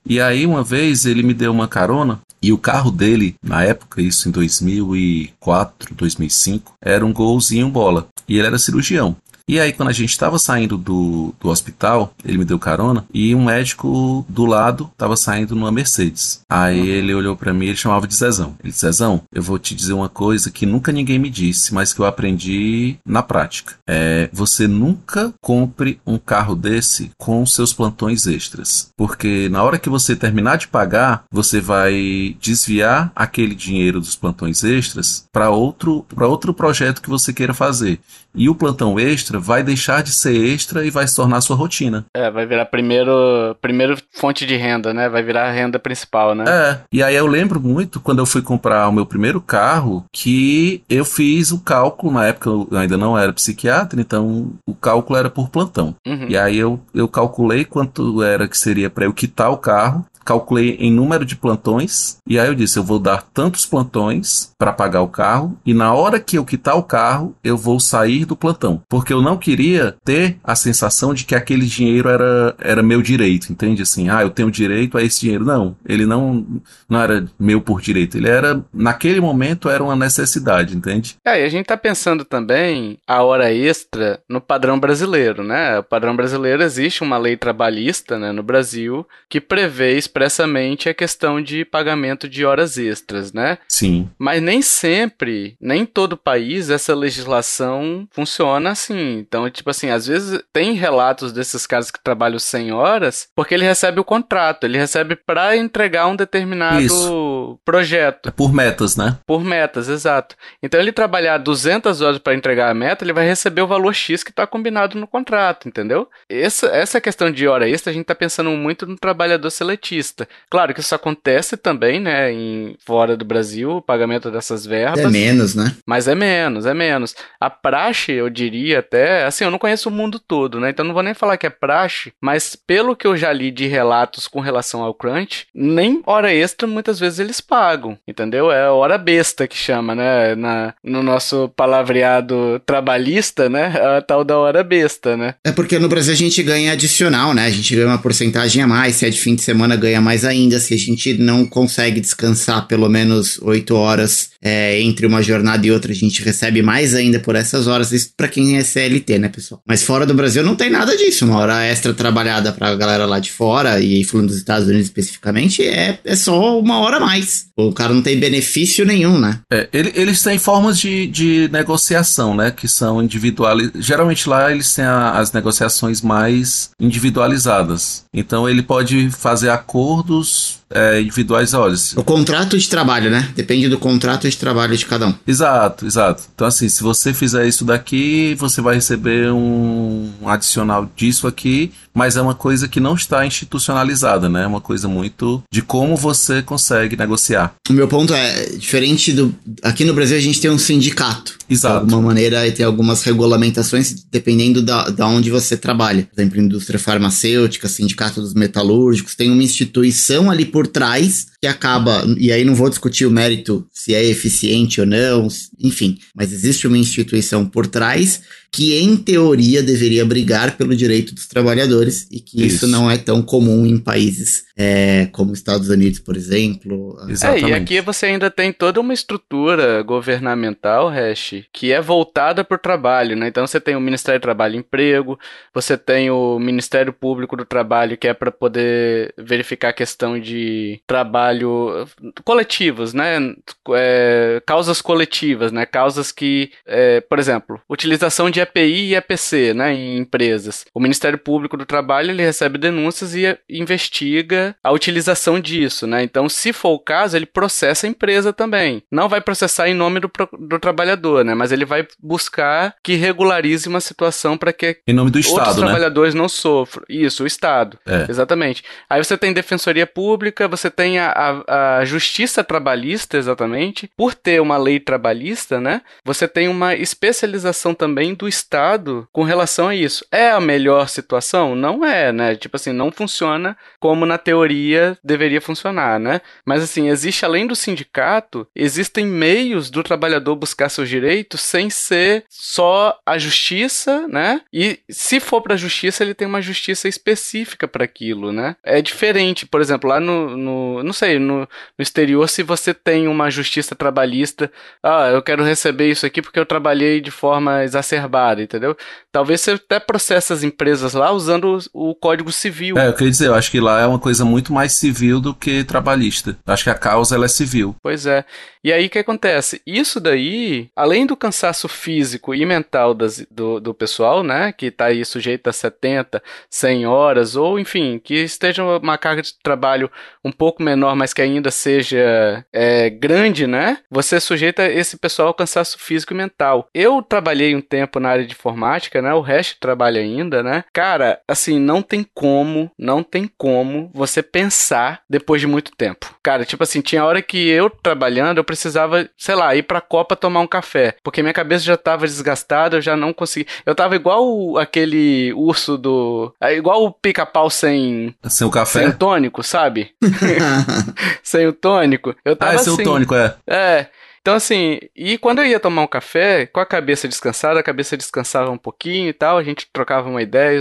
E aí, uma vez, ele me deu uma carona e o carro dele, na época, isso em 2004, 2005, era um golzinho bola. E ele era cirurgião. E aí, quando a gente estava saindo do, do hospital, ele me deu carona e um médico do lado estava saindo numa Mercedes. Aí uhum. ele olhou para mim e ele chamava de Zezão. Ele disse: Zezão, eu vou te dizer uma coisa que nunca ninguém me disse, mas que eu aprendi na prática. É, você nunca compre um carro desse com seus plantões extras. Porque na hora que você terminar de pagar, você vai desviar aquele dinheiro dos plantões extras para outro, outro projeto que você queira fazer. E o plantão extra vai deixar de ser extra e vai se tornar sua rotina. É, vai virar primeiro, primeiro fonte de renda, né? Vai virar a renda principal, né? É. E aí eu lembro muito quando eu fui comprar o meu primeiro carro que eu fiz o cálculo, na época eu ainda não era psiquiatra, então o cálculo era por plantão. Uhum. E aí eu, eu calculei quanto era que seria para eu quitar o carro calculei em número de plantões e aí eu disse, eu vou dar tantos plantões para pagar o carro e na hora que eu quitar o carro, eu vou sair do plantão, porque eu não queria ter a sensação de que aquele dinheiro era, era meu direito, entende? Assim, ah, eu tenho direito a esse dinheiro. Não, ele não não era meu por direito, ele era naquele momento era uma necessidade, entende? É, e a gente tá pensando também a hora extra no padrão brasileiro, né? O padrão brasileiro existe uma lei trabalhista, né, no Brasil que prevê expressamente a questão de pagamento de horas extras, né? Sim. Mas nem sempre, nem todo país, essa legislação funciona assim. Então, tipo assim, às vezes tem relatos desses caras que trabalham 100 horas porque ele recebe o contrato, ele recebe para entregar um determinado Isso. projeto. É por metas, né? Por metas, exato. Então, ele trabalhar 200 horas para entregar a meta, ele vai receber o valor X que está combinado no contrato, entendeu? Essa, essa questão de hora extra, a gente está pensando muito no trabalhador seletista vista. Claro que isso acontece também, né, em fora do Brasil, o pagamento dessas verbas. É menos, né? Mas é menos, é menos. A praxe, eu diria até, assim, eu não conheço o mundo todo, né, então não vou nem falar que é praxe, mas pelo que eu já li de relatos com relação ao crunch, nem hora extra muitas vezes eles pagam, entendeu? É hora besta que chama, né, na, no nosso palavreado trabalhista, né, a tal da hora besta, né? É porque no Brasil a gente ganha adicional, né, a gente ganha uma porcentagem a mais, se é de fim de semana ganha ganha mais ainda se a gente não consegue descansar pelo menos oito horas é, entre uma jornada e outra, a gente recebe mais ainda por essas horas. Isso para quem é CLT, né, pessoal? Mas fora do Brasil não tem nada disso. Uma hora extra trabalhada pra galera lá de fora, e falando dos Estados Unidos especificamente, é, é só uma hora a mais. O cara não tem benefício nenhum, né? É, ele, eles têm formas de, de negociação, né? Que são individualizadas. Geralmente lá eles têm a, as negociações mais individualizadas. Então ele pode fazer acordos é, individuais. Olha, o contrato de trabalho, né? Depende do contrato de trabalho de cada um. Exato, exato. Então, assim, se você fizer isso daqui, você vai receber um adicional disso aqui, mas é uma coisa que não está institucionalizada, né? É uma coisa muito de como você consegue negociar. O meu ponto é, diferente do. Aqui no Brasil a gente tem um sindicato. Exato. De alguma maneira, e tem algumas regulamentações dependendo da, da onde você trabalha. Por exemplo, indústria farmacêutica, sindicato dos metalúrgicos, tem uma instituição ali por trás que acaba, e aí não vou discutir o mérito se é eficiente ou não, enfim, mas existe uma instituição por trás que, em teoria, deveria brigar pelo direito dos trabalhadores e que isso, isso não é tão comum em países é, como Estados Unidos, por exemplo. Exatamente. É, e aqui você ainda tem toda uma estrutura governamental, Hash, que é voltada para o trabalho, né? Então você tem o Ministério do Trabalho e Emprego, você tem o Ministério Público do Trabalho, que é para poder verificar a questão de trabalho coletivos, né? É, causas coletivas, né? Causas que, é, por exemplo, utilização de de EPI e EPC, né, em empresas. O Ministério Público do Trabalho ele recebe denúncias e investiga a utilização disso, né? Então, se for o caso, ele processa a empresa também. Não vai processar em nome do, do trabalhador, né? Mas ele vai buscar que regularize uma situação para que em nome do outros Estado, né? trabalhadores né? não sofram. Isso, o Estado. É. Exatamente. Aí você tem defensoria pública, você tem a, a, a justiça trabalhista, exatamente. Por ter uma lei trabalhista, né? Você tem uma especialização também do Estado com relação a isso. É a melhor situação? Não é, né? Tipo assim, não funciona como na teoria deveria funcionar, né? Mas assim, existe além do sindicato, existem meios do trabalhador buscar seus direitos sem ser só a justiça, né? E se for para a justiça, ele tem uma justiça específica para aquilo, né? É diferente, por exemplo, lá no, no não sei, no, no exterior, se você tem uma justiça trabalhista, ah, eu quero receber isso aqui porque eu trabalhei de forma exacerbada, entendeu? Talvez você até processe as empresas lá usando o, o Código Civil. É, eu queria dizer, eu acho que lá é uma coisa muito mais civil do que trabalhista. Eu acho que a causa ela é civil. Pois é. E aí o que acontece? Isso daí, além do cansaço físico e mental das, do, do pessoal, né, que está aí sujeito a 70, 100 horas, ou enfim, que esteja uma carga de trabalho um pouco menor, mas que ainda seja é, grande, né, você sujeita esse pessoal ao cansaço físico e mental. Eu trabalhei um tempo na área de informática, né, o resto trabalha ainda, né, cara, assim, não tem como, não tem como você pensar depois de muito tempo. Cara, tipo assim, tinha hora que eu trabalhando, eu precisava, sei lá, ir pra Copa tomar um café. Porque minha cabeça já tava desgastada, eu já não conseguia. Eu tava igual aquele urso do. É igual o pica-pau sem. Sem o café? Sem o tônico, sabe? sem o tônico. Eu tava ah, é sem assim, o tônico, é. É. Então, assim, e quando eu ia tomar um café, com a cabeça descansada, a cabeça descansava um pouquinho e tal, a gente trocava uma ideia,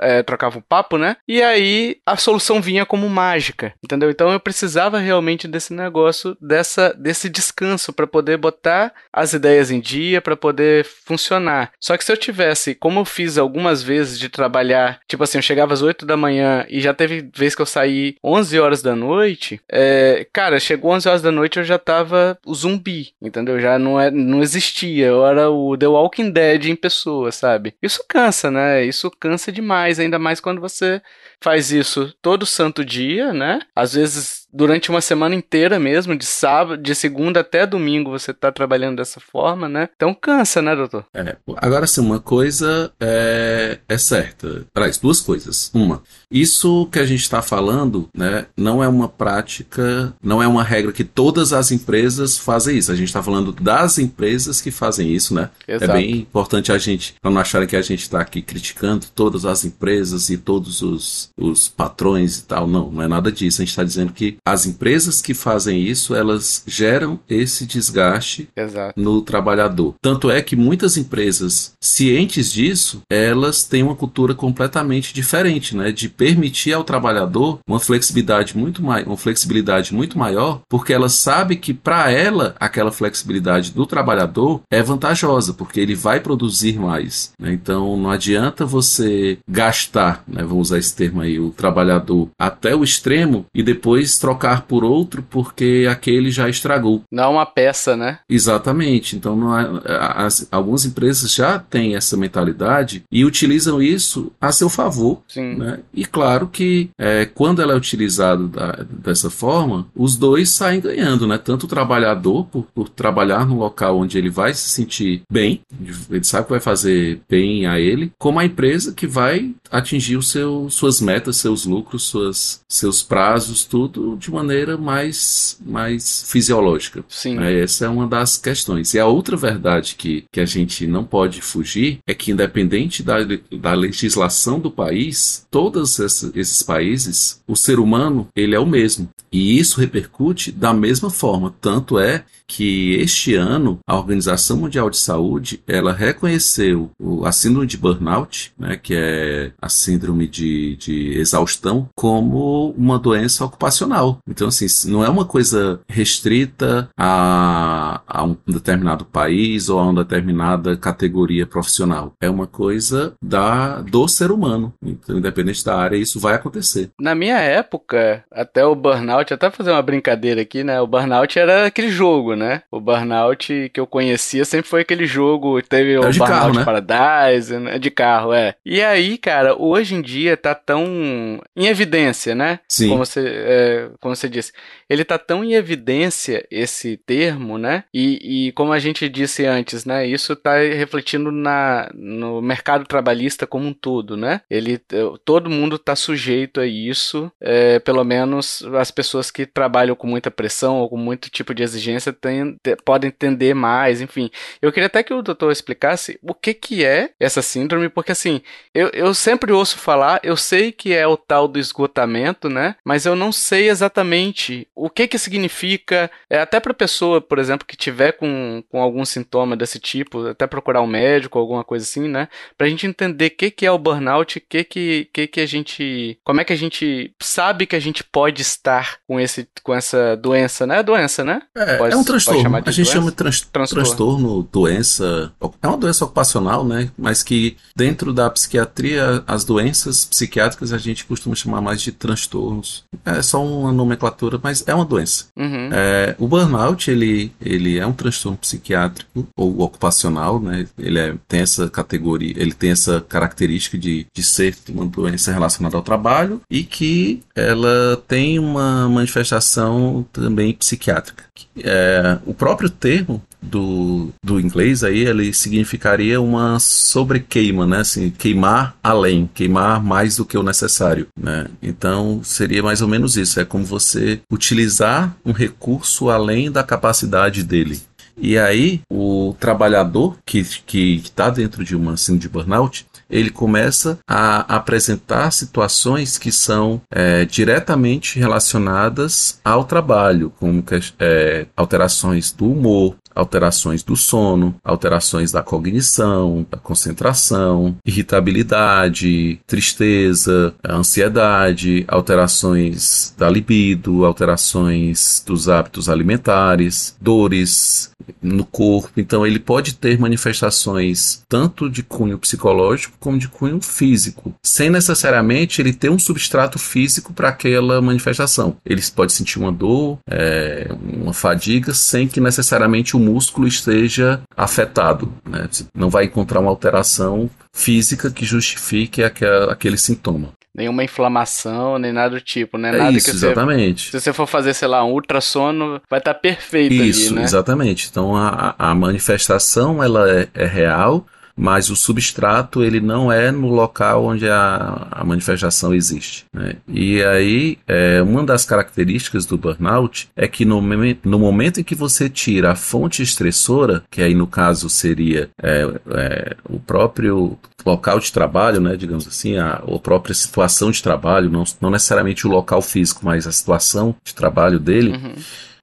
é, trocava um papo, né? E aí a solução vinha como mágica, entendeu? Então eu precisava realmente desse negócio, dessa, desse descanso para poder botar as ideias em dia, para poder funcionar. Só que se eu tivesse, como eu fiz algumas vezes de trabalhar, tipo assim, eu chegava às 8 da manhã e já teve vez que eu saí 11 horas da noite, é, cara, chegou 11 horas da noite eu já tava o entendeu? Já não, é, não existia, eu era o The Walking Dead em pessoa, sabe? Isso cansa, né? Isso cansa demais, ainda mais quando você faz isso todo santo dia, né? Às vezes durante uma semana inteira mesmo, de sábado, de segunda até domingo você tá trabalhando dessa forma, né? Então cansa, né, doutor? É, agora sim, uma coisa é, é certa. Aliás, duas coisas. Uma, isso que a gente está falando, né, não é uma prática, não é uma regra que todas as empresas fazem isso. A gente está falando das empresas que fazem isso, né? É Exato. É bem importante a gente, para não acharem que a gente está aqui criticando todas as empresas e todos os, os patrões e tal. Não, não é nada disso. A gente está dizendo que as empresas que fazem isso, elas geram esse desgaste Exato. no trabalhador. Tanto é que muitas empresas, cientes disso, elas têm uma cultura completamente diferente, né? De permitir ao trabalhador uma flexibilidade muito uma flexibilidade muito maior, porque ela sabe que para ela aquela flexibilidade do trabalhador é vantajosa, porque ele vai produzir mais. Né? Então não adianta você gastar, né? vamos usar esse termo aí, o trabalhador até o extremo e depois trocar trocar por outro porque aquele já estragou. Não uma peça, né? Exatamente. Então, não há, as, algumas empresas já têm essa mentalidade e utilizam isso a seu favor. Sim. Né? E claro que é, quando ela é utilizada da, dessa forma, os dois saem ganhando, né? Tanto o trabalhador por, por trabalhar no local onde ele vai se sentir bem, ele sabe que vai fazer bem a ele, como a empresa que vai atingir seu, suas metas, seus lucros, suas, seus prazos, tudo de maneira mais, mais fisiológica. Sim. Né? Essa é uma das questões. E a outra verdade que, que a gente não pode fugir é que, independente da, da legislação do país, todos esses países, o ser humano ele é o mesmo. E isso repercute da mesma forma. Tanto é que este ano a Organização Mundial de Saúde ela reconheceu a síndrome de burnout, né, que é a síndrome de, de exaustão como uma doença ocupacional. Então, assim, não é uma coisa restrita a, a um determinado país ou a uma determinada categoria profissional. É uma coisa da, do ser humano. Então, independente da área, isso vai acontecer. Na minha época, até o burnout, até fazer uma brincadeira aqui, né? O burnout era aquele jogo, né? O burnout que eu conhecia sempre foi aquele jogo, teve o Burnout carro, né? Paradise, né? de carro, é. E aí, cara, hoje em dia tá tão em evidência, né? Sim. Como você, é, como você disse. Ele tá tão em evidência, esse termo, né? E, e como a gente disse antes, né? Isso tá refletindo na, no mercado trabalhista como um todo, né? Ele, todo mundo tá sujeito a isso, é, pelo menos as pessoas que trabalham com muita pressão ou com muito tipo de exigência tem, podem entender mais, enfim. Eu queria até que o doutor explicasse o que que é essa síndrome, porque assim, eu, eu sempre ouço falar, eu sei que é o tal do esgotamento, né? Mas eu não sei exatamente o que que significa, é, até para pessoa, por exemplo, que tiver com, com algum sintoma desse tipo, até procurar um médico, alguma coisa assim, né? Pra gente entender o que que é o burnout, que que, que que a gente, como é que a gente sabe que a gente pode estar com esse, com essa doença, né? É doença, né? É, pode, é um transtorno. a gente doença? chama de trans, transtorno. transtorno, doença, é uma doença ocupacional, né? Mas que dentro da psiquiatria, as doenças psiquiátricas a gente costuma chamar mais de transtornos. É só uma nomenclatura, mas é uma doença. Uhum. É, o burnout, ele, ele é um transtorno psiquiátrico ou ocupacional, né? Ele é, tem essa categoria, ele tem essa característica de, de ser uma doença relacionada ao trabalho e que ela tem uma manifestação também psiquiátrica. É, o próprio termo do, do inglês aí, ele significaria uma sobrequeima, né? Assim, queimar além, queimar mais do que o necessário, né? Então, seria mais ou menos isso. É como você utilizar um recurso além da capacidade dele. E aí, o trabalhador que está dentro de uma síndrome de burnout, ele começa a apresentar situações que são é, diretamente relacionadas ao trabalho, como é, alterações do humor, alterações do sono, alterações da cognição, da concentração, irritabilidade, tristeza, ansiedade, alterações da libido, alterações dos hábitos alimentares, dores no corpo. Então ele pode ter manifestações tanto de cunho psicológico como de cunho físico, sem necessariamente ele ter um substrato físico para aquela manifestação. Ele pode sentir uma dor, é, uma fadiga, sem que necessariamente o músculo esteja afetado. Né? Não vai encontrar uma alteração física que justifique aquele sintoma nenhuma inflamação, nem nada do tipo, né? É nada isso, que você, exatamente. Se você for fazer, sei lá, um ultrassono, vai estar tá perfeito isso, ali, né? exatamente. Então a, a manifestação ela é, é real, mas o substrato ele não é no local onde a, a manifestação existe. Né? E aí, é, uma das características do burnout é que no, no momento em que você tira a fonte estressora, que aí no caso seria é, é, o próprio local de trabalho, né, digamos assim, a, a própria situação de trabalho, não, não necessariamente o local físico, mas a situação de trabalho dele. Uhum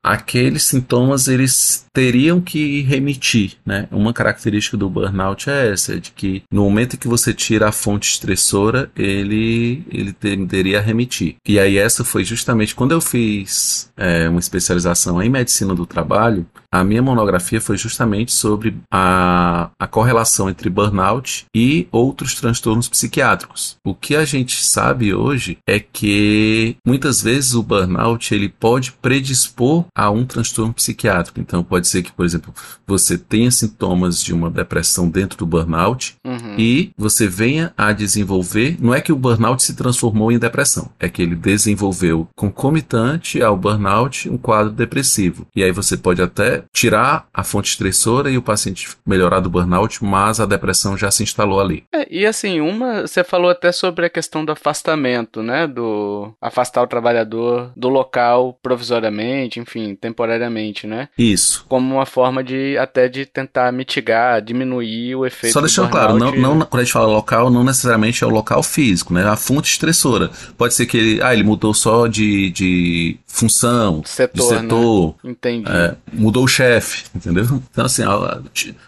aqueles sintomas eles teriam que remitir, né? Uma característica do burnout é essa, de que no momento que você tira a fonte estressora, ele ele tenderia a remitir. E aí essa foi justamente quando eu fiz é, uma especialização em medicina do trabalho, a minha monografia foi justamente sobre a, a correlação entre burnout e outros transtornos psiquiátricos. O que a gente sabe hoje é que muitas vezes o burnout ele pode predispor a um transtorno psiquiátrico. Então, pode ser que, por exemplo, você tenha sintomas de uma depressão dentro do burnout uhum. e você venha a desenvolver. Não é que o burnout se transformou em depressão, é que ele desenvolveu concomitante ao burnout um quadro depressivo. E aí você pode até tirar a fonte estressora e o paciente melhorar do burnout, mas a depressão já se instalou ali. É, e assim, uma, você falou até sobre a questão do afastamento, né? Do afastar o trabalhador do local provisoriamente, enfim enfim, temporariamente, né? Isso. Como uma forma de até de tentar mitigar, diminuir o efeito. Só deixando claro, não, não, quando a gente fala local, não necessariamente é o local físico, né? A fonte estressora. Pode ser que ele, ah, ele mudou só de, de função, setor, de setor. Né? Entendi. É, mudou o chefe, entendeu? Então, assim, a,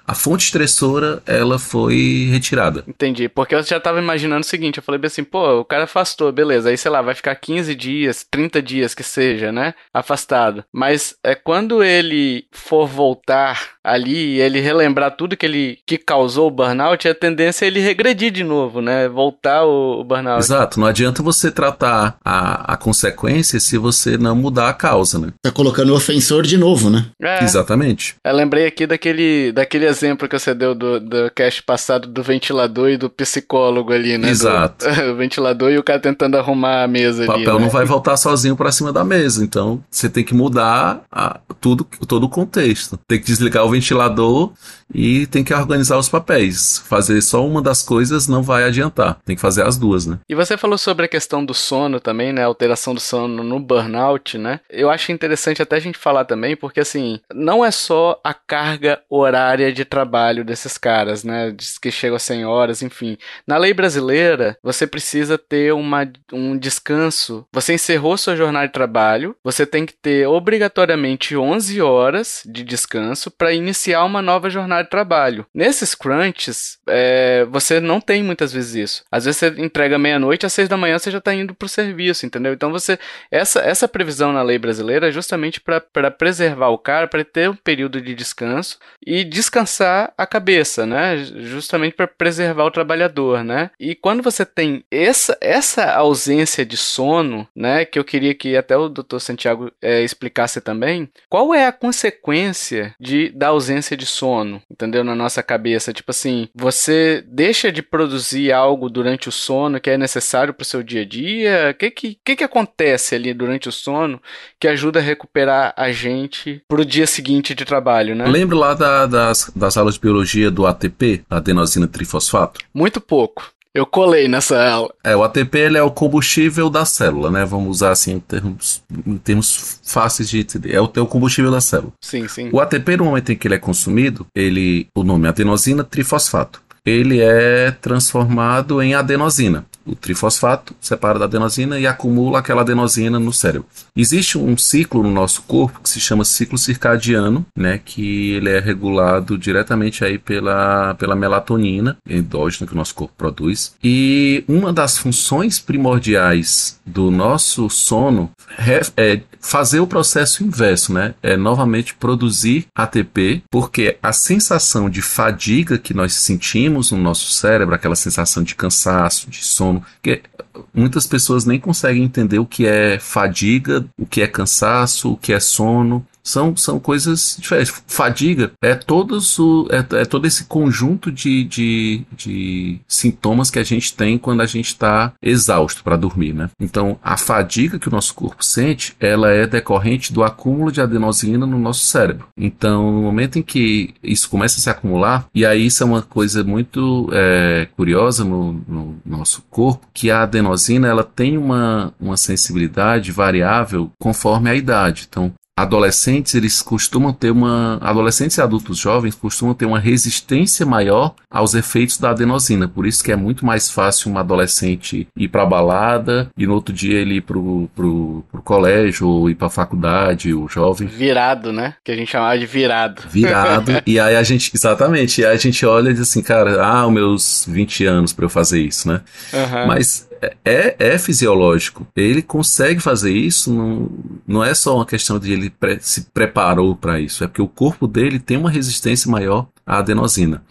a, fonte estressora, ela foi retirada. Entendi, porque eu já tava imaginando o seguinte, eu falei assim, pô, o cara afastou, beleza, aí, sei lá, vai ficar 15 dias, 30 dias que seja, né, afastado. Mas é quando ele for voltar ali e ele relembrar tudo que ele que causou o burnout, a tendência é ele regredir de novo, né, voltar o, o burnout. Exato, não adianta você tratar a, a consequência se você não mudar a causa, né? Tá colocando o ofensor de novo, né? É. Exatamente. Eu lembrei aqui daquele, daquele exemplo que você deu do, do cast passado do ventilador e do psicólogo ali, né? Exato. Do, o ventilador e o cara tentando arrumar a mesa o ali. O papel né? não vai voltar sozinho para cima da mesa, então você tem que mudar a, tudo, todo o contexto. Tem que desligar o ventilador e tem que organizar os papéis. Fazer só uma das coisas não vai adiantar. Tem que fazer as duas, né? E você falou sobre a questão do sono também, né? Alteração do sono no burnout, né? Eu acho interessante até a gente falar também, porque assim, não é só a carga horária de trabalho desses caras, né? Diz que chegam a 100 horas, enfim. Na lei brasileira, você precisa ter uma, um descanso. Você encerrou sua jornada de trabalho, você tem que ter obrigatoriamente 11 horas de descanso para iniciar uma nova jornada de trabalho. Nesses crunches, é, você não tem muitas vezes isso. Às vezes você entrega meia-noite, às seis da manhã você já está indo para o serviço, entendeu? Então você essa, essa previsão na lei brasileira é justamente para preservar o cara, para ter um período de descanso e descansar a cabeça, né? Justamente para preservar o trabalhador, né? E quando você tem essa, essa ausência de sono, né? Que eu queria que até o Dr. Santiago é, explicasse também, qual é a consequência de, da ausência de sono, entendeu? Na nossa cabeça. Tipo assim, você deixa de produzir algo durante o sono que é necessário para o seu dia a dia? O que, que, que, que acontece ali durante o sono que ajuda a recuperar a gente pro dia seguinte de trabalho, né? Lembra lá da, das, das aulas de biologia do ATP, adenosina trifosfato? Muito pouco. Eu colei nessa aula. É, o ATP ele é o combustível da célula, né? Vamos usar assim em termos, em termos fáceis de entender. É o, o combustível da célula. Sim, sim. O ATP, no momento em que ele é consumido, ele, o nome é adenosina trifosfato. Ele é transformado em adenosina o trifosfato, separa da adenosina e acumula aquela adenosina no cérebro. Existe um ciclo no nosso corpo que se chama ciclo circadiano, né, que ele é regulado diretamente aí pela, pela melatonina endógena que o nosso corpo produz. E uma das funções primordiais do nosso sono é fazer o processo inverso, né? É novamente produzir ATP, porque a sensação de fadiga que nós sentimos no nosso cérebro, aquela sensação de cansaço, de sono, que muitas pessoas nem conseguem entender o que é fadiga, o que é cansaço, o que é sono são, são coisas diferentes. Fadiga é, todos o, é, é todo esse conjunto de, de, de sintomas que a gente tem quando a gente está exausto para dormir, né? Então, a fadiga que o nosso corpo sente, ela é decorrente do acúmulo de adenosina no nosso cérebro. Então, no momento em que isso começa a se acumular, e aí isso é uma coisa muito é, curiosa no, no, nosso corpo, que a adenosina ela tem uma, uma sensibilidade variável conforme a idade. Então, adolescentes eles costumam ter uma adolescentes e adultos jovens costumam ter uma resistência maior aos efeitos da adenosina. Por isso que é muito mais fácil um adolescente ir para balada e no outro dia ele ir pro, pro, pro colégio ou ir para faculdade o jovem. Virado né? Que a gente chamava de virado. Virado. E aí a gente exatamente e aí a gente olha e diz assim cara ah os meus 20 anos para eu fazer isso né? Uhum. mas é, é fisiológico. Ele consegue fazer isso, não, não é só uma questão de ele pre, se preparou para isso, é porque o corpo dele tem uma resistência maior à adenosina.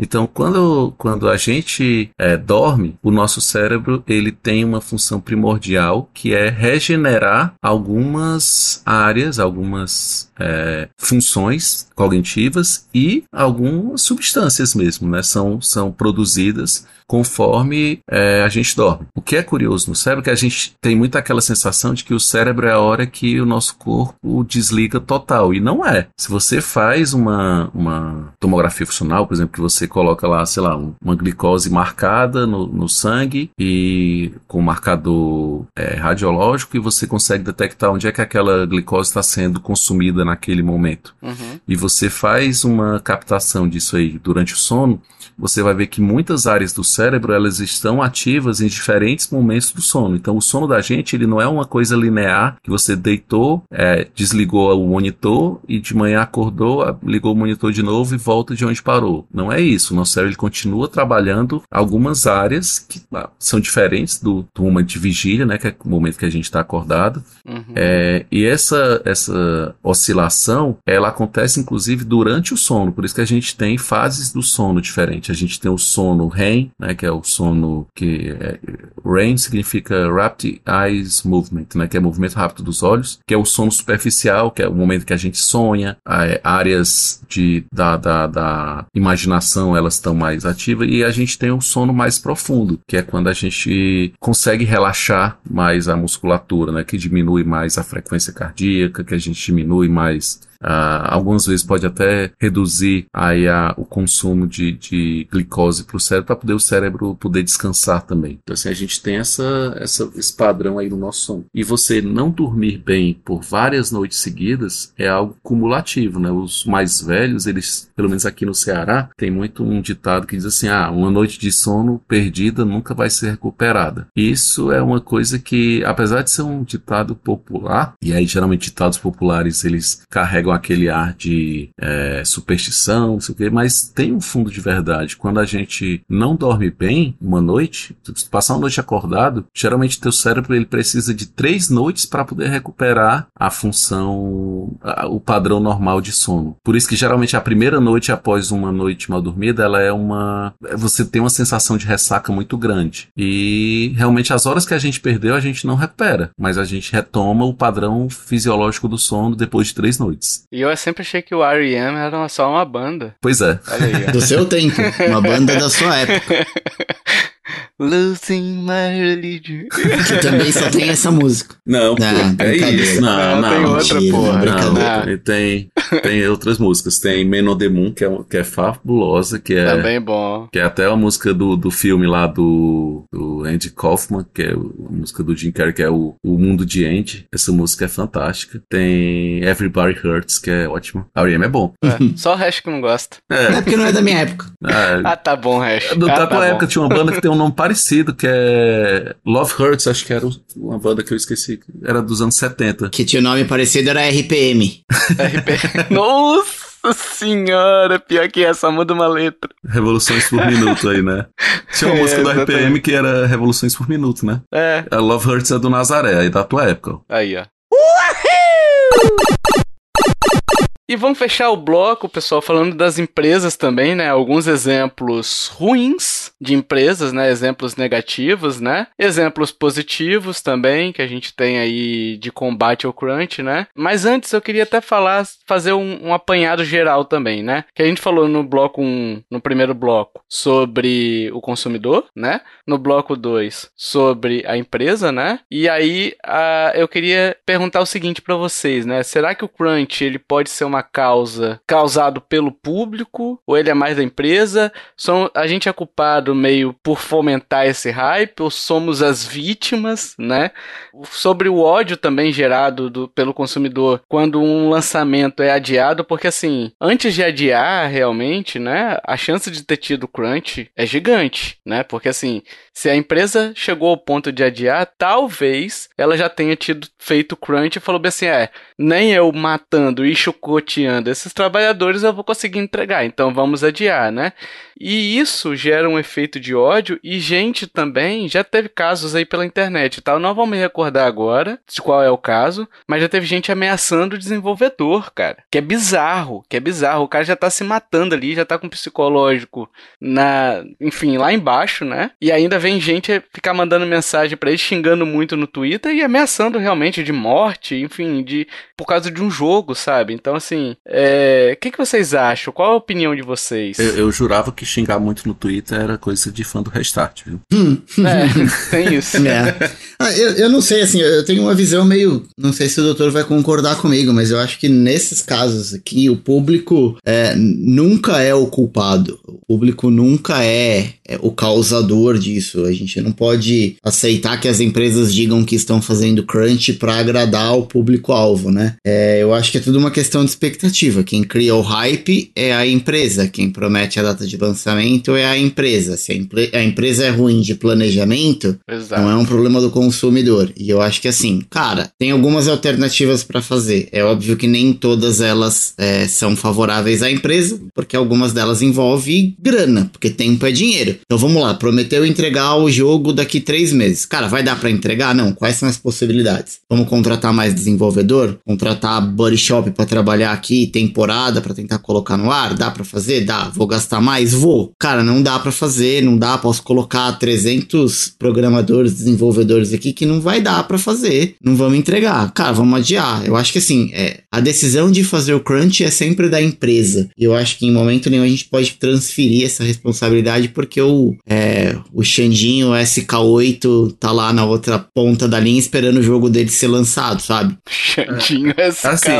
Então, quando, quando a gente é, dorme, o nosso cérebro ele tem uma função primordial que é regenerar algumas áreas, algumas é, funções cognitivas e algumas substâncias mesmo, né? São, são produzidas conforme é, a gente dorme. O que é curioso no cérebro é que a gente tem muito aquela sensação de que o cérebro é a hora que o nosso corpo desliga total. E não é. Se você faz uma, uma tomografia funcional, por exemplo, que você coloca lá, sei lá, uma glicose marcada no, no sangue e com marcador é, radiológico e você consegue detectar onde é que aquela glicose está sendo consumida naquele momento. Uhum. E você faz uma captação disso aí durante o sono, você vai ver que muitas áreas do cérebro elas estão ativas em diferentes momentos do sono. Então, o sono da gente ele não é uma coisa linear que você deitou, é, desligou o monitor e de manhã acordou, ligou o monitor de novo e volta de onde parou. Não é isso. O nosso cérebro ele continua trabalhando algumas áreas que ah, são diferentes do, do momento de vigília, né, que é o momento que a gente está acordado. Uhum. É, e essa essa oscilação ela acontece inclusive durante o sono. Por isso que a gente tem fases do sono diferentes. A gente tem o sono REM, né, que é o sono que é, REM significa Rapid Eyes Movement, né, que é movimento rápido dos olhos, que é o sono superficial, que é o momento que a gente sonha, áreas de, da, da, da imaginação elas estão mais ativas, e a gente tem o sono mais profundo, que é quando a gente consegue relaxar mais a musculatura, né, que diminui mais a frequência cardíaca, que a gente diminui mais Uh, algumas vezes pode até reduzir aí a, o consumo de, de glicose para o cérebro, para poder o cérebro poder descansar também. Então, assim, a gente tem essa, essa, esse padrão aí no nosso sono. E você não dormir bem por várias noites seguidas é algo cumulativo, né? Os mais velhos, eles, pelo menos aqui no Ceará, tem muito um ditado que diz assim: ah, uma noite de sono perdida nunca vai ser recuperada. Isso é uma coisa que, apesar de ser um ditado popular, e aí geralmente ditados populares eles carregam aquele ar de é, superstição, não sei o quê, mas tem um fundo de verdade. Quando a gente não dorme bem uma noite, passar uma noite acordado, geralmente teu cérebro ele precisa de três noites para poder recuperar a função, a, o padrão normal de sono. Por isso que geralmente a primeira noite após uma noite mal dormida, ela é uma, você tem uma sensação de ressaca muito grande. E realmente as horas que a gente perdeu a gente não recupera, mas a gente retoma o padrão fisiológico do sono depois de três noites. E eu sempre achei que o R.E.M. era só uma banda. Pois é. Do seu tempo. Uma banda da sua época. Losing my religion. Que também só tem essa música. Não, não é isso. Não, não, não tem outra, porra. Não, tem, tem outras músicas. Tem Men on the Moon, que é, que é fabulosa, que é... Também bom. Que é até a música do, do filme lá do, do Andy Kaufman, que é a música do Jim Carrey, que é o, o Mundo de Andy. Essa música é fantástica. Tem Everybody Hurts, que é ótimo. A R.E.M. é bom. É, só o resto que não gosta. É. é porque não é da minha época. É. Ah, tá bom, Hash. Do, ah, da tá tua época tinha uma banda que tem um nome parecido, que é Love Hurts, acho que era uma banda que eu esqueci. Era dos anos 70. Que tinha um nome parecido, era RPM. RPM. Nossa! senhora, pior que essa, muda uma letra. Revoluções por minuto aí, né? Tinha uma é, música do RPM que era Revoluções por minuto, né? É. A Love Hurts é do Nazaré, aí da tua época. Aí, ó. Uhul! E vamos fechar o bloco, pessoal, falando das empresas também, né? Alguns exemplos ruins de empresas, né? Exemplos negativos, né? Exemplos positivos também, que a gente tem aí de combate ao crunch, né? Mas antes eu queria até falar, fazer um, um apanhado geral também, né? Que a gente falou no bloco 1, no primeiro bloco, sobre o consumidor, né? No bloco 2, sobre a empresa, né? E aí uh, eu queria perguntar o seguinte para vocês, né? Será que o crunch ele pode ser uma causa causado pelo público ou ele é mais da empresa? São, a gente é culpado meio por fomentar esse hype ou somos as vítimas, né? Sobre o ódio também gerado do, pelo consumidor quando um lançamento é adiado, porque assim, antes de adiar realmente, né, a chance de ter tido crunch é gigante, né? Porque assim, se a empresa chegou ao ponto de adiar, talvez ela já tenha tido feito crunch e falou bem assim, é, nem eu matando e chicoteando esses trabalhadores eu vou conseguir entregar, então vamos adiar, né? E isso gera um efeito de ódio e gente também já teve casos aí pela internet, tá? Eu não vou me recordar agora de qual é o caso, mas já teve gente ameaçando o desenvolvedor, cara. Que é bizarro, que é bizarro. O cara já tá se matando ali, já tá com psicológico na, enfim, lá embaixo, né? E ainda vem gente ficar mandando mensagem para ele xingando muito no Twitter e ameaçando realmente de morte, enfim, de por causa de um jogo, sabe? Então assim, assim, é, o que, que vocês acham? Qual a opinião de vocês? Eu, eu, jurava que xingar muito no Twitter era coisa de fã do Restart, viu? Hum. É, tem isso. É. Ah, eu, eu não sei, assim, eu tenho uma visão meio. Não sei se o doutor vai concordar comigo, mas eu acho que nesses casos aqui, o público é, nunca é o culpado. Público nunca é, é o causador disso. A gente não pode aceitar que as empresas digam que estão fazendo crunch para agradar o público-alvo, né? É, eu acho que é tudo uma questão de expectativa. Quem cria o hype é a empresa, quem promete a data de lançamento é a empresa. Se a, empre a empresa é ruim de planejamento, Exato. não é um problema do consumidor. E eu acho que assim, cara, tem algumas alternativas para fazer. É óbvio que nem todas elas é, são favoráveis à empresa, porque algumas delas envolvem grana, porque tempo é dinheiro. Então vamos lá, prometeu entregar o jogo daqui três meses. Cara, vai dar para entregar? Não. Quais são as possibilidades? Vamos contratar mais desenvolvedor? Contratar body shop para trabalhar aqui, temporada para tentar colocar no ar? Dá para fazer? Dá. Vou gastar mais? Vou. Cara, não dá para fazer, não dá. Posso colocar 300 programadores, desenvolvedores aqui que não vai dar para fazer. Não vamos entregar. Cara, vamos adiar. Eu acho que assim, é, a decisão de fazer o crunch é sempre da empresa. E eu acho que em momento nenhum a gente pode transferir essa responsabilidade porque o, é, o Xandinho SK8 tá lá na outra ponta da linha esperando o jogo dele ser lançado, sabe? Xandinho SK8. Assim,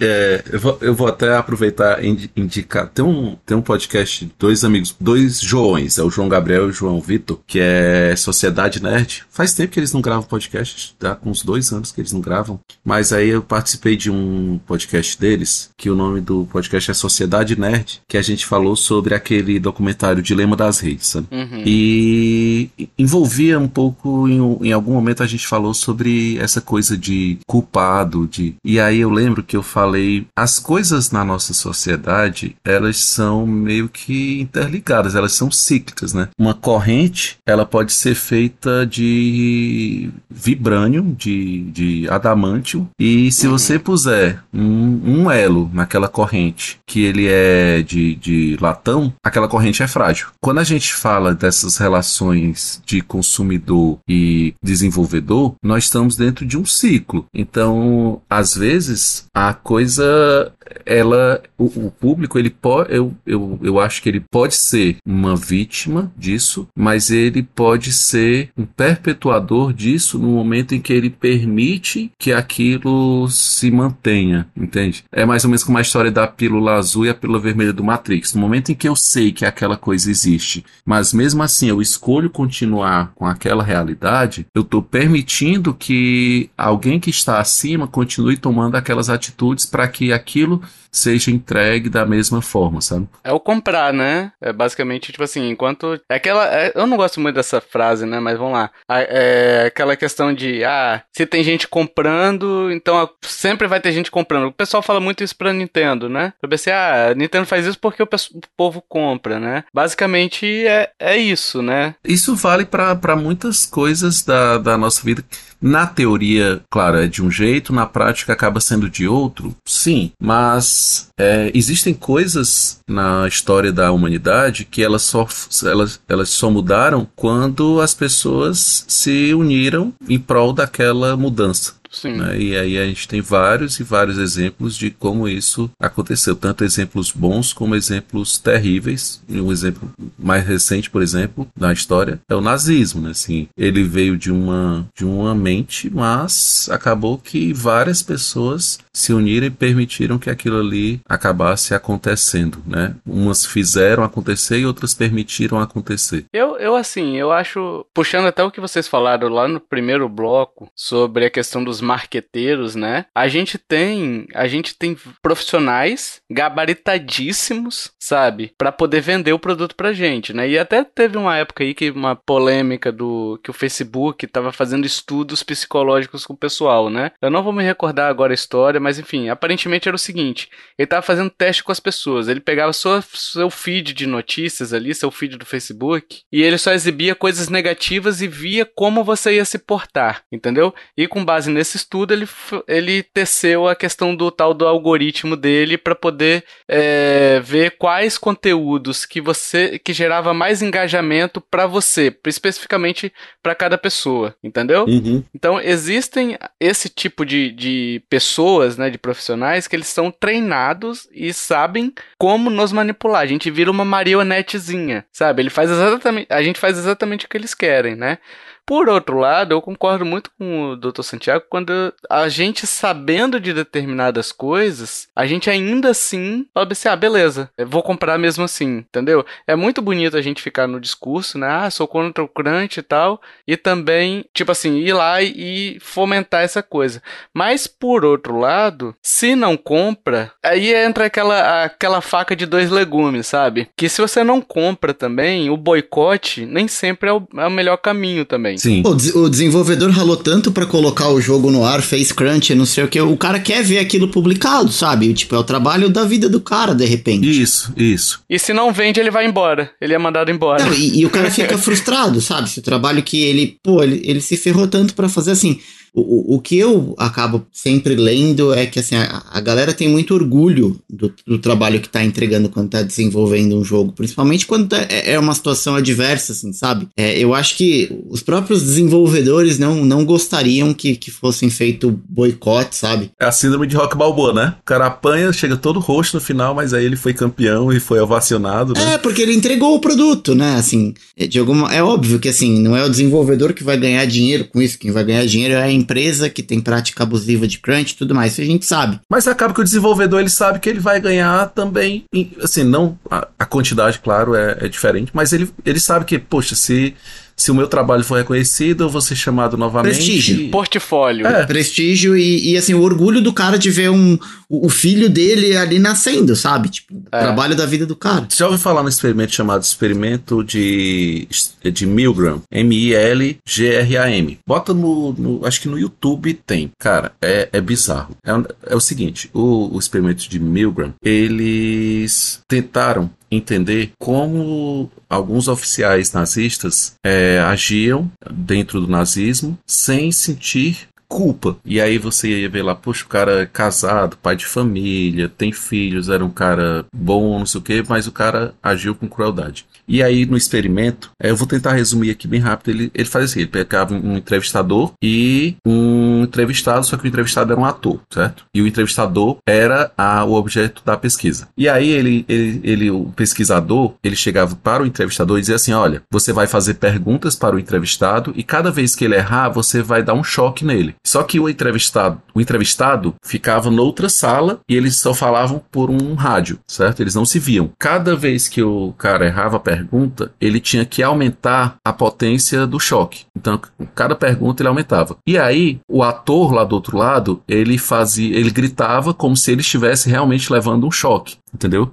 é, é, eu, vou, eu vou até aproveitar e indicar. Tem um, tem um podcast, dois amigos, dois Joões, é o João Gabriel e o João Vitor, que é Sociedade Nerd. Faz tempo que eles não gravam podcast, dá com uns dois anos que eles não gravam. Mas aí eu participei de um podcast deles, que o nome do podcast é Sociedade Nerd, que a gente falou sobre aquele documentário Dilema das Redes, sabe? Uhum. E envolvia um pouco, em, em algum momento a gente falou sobre essa coisa de culpado, de... E aí eu lembro que eu falei, as coisas na nossa sociedade, elas são meio que interligadas, elas são cíclicas, né? Uma corrente, ela pode ser feita de vibrânio, de, de adamantio, e se uhum. você puser um, um elo naquela corrente que ele é de, de latão, aquela corrente é frágil. Quando a gente fala dessas relações de consumidor e desenvolvedor, nós estamos dentro de um ciclo. Então, às vezes, a coisa ela o, o, público ele pode eu, eu, eu acho que ele pode ser uma vítima disso mas ele pode ser um perpetuador disso no momento em que ele permite que aquilo se mantenha entende? É mais ou menos como a história da pílula azul e a pílula vermelha do Matrix. No momento em que eu sei que aquela coisa existe mas mesmo assim eu escolho continuar com aquela realidade eu estou permitindo que alguém que está acima continue tomando aquelas atitudes para que aquilo seja entregue da mesma forma, sabe? É o comprar, né? É basicamente, tipo assim, enquanto. É aquela. É, eu não gosto muito dessa frase, né? Mas vamos lá. É aquela questão de, ah, se tem gente comprando, então sempre vai ter gente comprando. O pessoal fala muito isso pra Nintendo, né? Pra ver se, ah, a Nintendo faz isso porque o, o povo compra, né? Basicamente é, é isso, né? Isso vale para muitas coisas da, da nossa vida. Na teoria, claro, é de um jeito, na prática acaba sendo de outro, sim, mas é, existem coisas na história da humanidade que elas só, elas, elas só mudaram quando as pessoas se uniram em prol daquela mudança. Sim. Né? E aí a gente tem vários e vários exemplos de como isso aconteceu, tanto exemplos bons como exemplos terríveis. Um exemplo mais recente, por exemplo, na história é o nazismo, né? Assim, ele veio de uma de uma mente, mas acabou que várias pessoas se uniram e permitiram que aquilo ali acabasse acontecendo, né? Umas fizeram acontecer e outras permitiram acontecer. Eu, eu assim, eu acho, puxando até o que vocês falaram lá no primeiro bloco sobre a questão dos marqueteiros, né? A gente tem, a gente tem profissionais gabaritadíssimos, sabe, para poder vender o produto pra gente, né? E até teve uma época aí que uma polêmica do que o Facebook tava fazendo estudos psicológicos com o pessoal, né? Eu não vou me recordar agora a história, mas enfim, aparentemente era o seguinte, ele tava fazendo teste com as pessoas, ele pegava sua, seu feed de notícias ali, seu feed do Facebook, e ele só exibia coisas negativas e via como você ia se portar, entendeu? E com base nesse nesse estudo ele, ele teceu a questão do tal do algoritmo dele para poder é, ver quais conteúdos que você que gerava mais engajamento para você, especificamente para cada pessoa, entendeu? Uhum. Então existem esse tipo de, de pessoas, né, de profissionais que eles são treinados e sabem como nos manipular. A gente vira uma marionetezinha, sabe? Ele faz exatamente, a gente faz exatamente o que eles querem, né? Por outro lado, eu concordo muito com o Dr. Santiago quando a gente sabendo de determinadas coisas, a gente ainda assim assim, ah, beleza, vou comprar mesmo assim, entendeu? É muito bonito a gente ficar no discurso, né? Ah, sou contra o crunch e tal, e também, tipo assim, ir lá e fomentar essa coisa. Mas por outro lado, se não compra, aí entra aquela, aquela faca de dois legumes, sabe? Que se você não compra também, o boicote nem sempre é o, é o melhor caminho também também. Sim. o desenvolvedor ralou tanto para colocar o jogo no ar, fez crunch, não sei o que. O cara quer ver aquilo publicado, sabe? Tipo, é o trabalho da vida do cara, de repente. Isso, isso. E se não vende, ele vai embora. Ele é mandado embora. Não, e, e, o cara fica frustrado, sabe? Se o trabalho que ele, pô, ele, ele se ferrou tanto para fazer assim. O, o, que eu acabo sempre lendo é que assim, a, a galera tem muito orgulho do, do trabalho que está entregando quando está desenvolvendo um jogo, principalmente quando tá, é, é, uma situação adversa, assim, sabe? É, eu acho que os próprios desenvolvedores não, não gostariam que, que fossem feito boicote, sabe? É a síndrome de Rock Balboa, né? O cara apanha, chega todo roxo no final, mas aí ele foi campeão e foi ovacionado, né? É, porque ele entregou o produto, né? Assim, é, de alguma, é óbvio que assim, não é o desenvolvedor que vai ganhar dinheiro com isso, quem vai ganhar dinheiro é a empresa que tem prática abusiva de crunch e tudo mais, isso a gente sabe. Mas acaba que o desenvolvedor ele sabe que ele vai ganhar também, assim, não a, a quantidade, claro, é, é diferente, mas ele, ele sabe que, poxa, se se o meu trabalho for reconhecido, eu vou ser chamado novamente. Prestígio. Portfólio. É. Prestígio e, e, assim, o orgulho do cara de ver um, o filho dele ali nascendo, sabe? Tipo, é. trabalho da vida do cara. Você já ouviu falar no experimento chamado experimento de, de Milgram? M-I-L-G-R-A-M. Bota no, no, Acho que no YouTube tem. Cara, é, é bizarro. É, é o seguinte: o, o experimento de Milgram, eles tentaram entender como alguns oficiais nazistas é, agiam dentro do nazismo sem sentir culpa. E aí você ia ver lá, poxa, o cara é casado, pai de família, tem filhos, era um cara bom, não sei o que, mas o cara agiu com crueldade. E aí, no experimento, é, eu vou tentar resumir aqui bem rápido. Ele, ele assim: ele pegava um entrevistador e um entrevistado, só que o entrevistado era um ator, certo? E o entrevistador era a, o objeto da pesquisa. E aí, ele, ele, ele, o pesquisador, ele chegava para o entrevistador e dizia assim: olha, você vai fazer perguntas para o entrevistado e cada vez que ele errar, você vai dar um choque nele. Só que o entrevistado, o entrevistado ficava noutra sala e eles só falavam por um rádio, certo? Eles não se viam. Cada vez que o cara errava a pergunta, ele tinha que aumentar a potência do choque. Então, cada pergunta ele aumentava. E aí, o ator lá do outro lado, ele fazia, ele gritava como se ele estivesse realmente levando um choque, entendeu?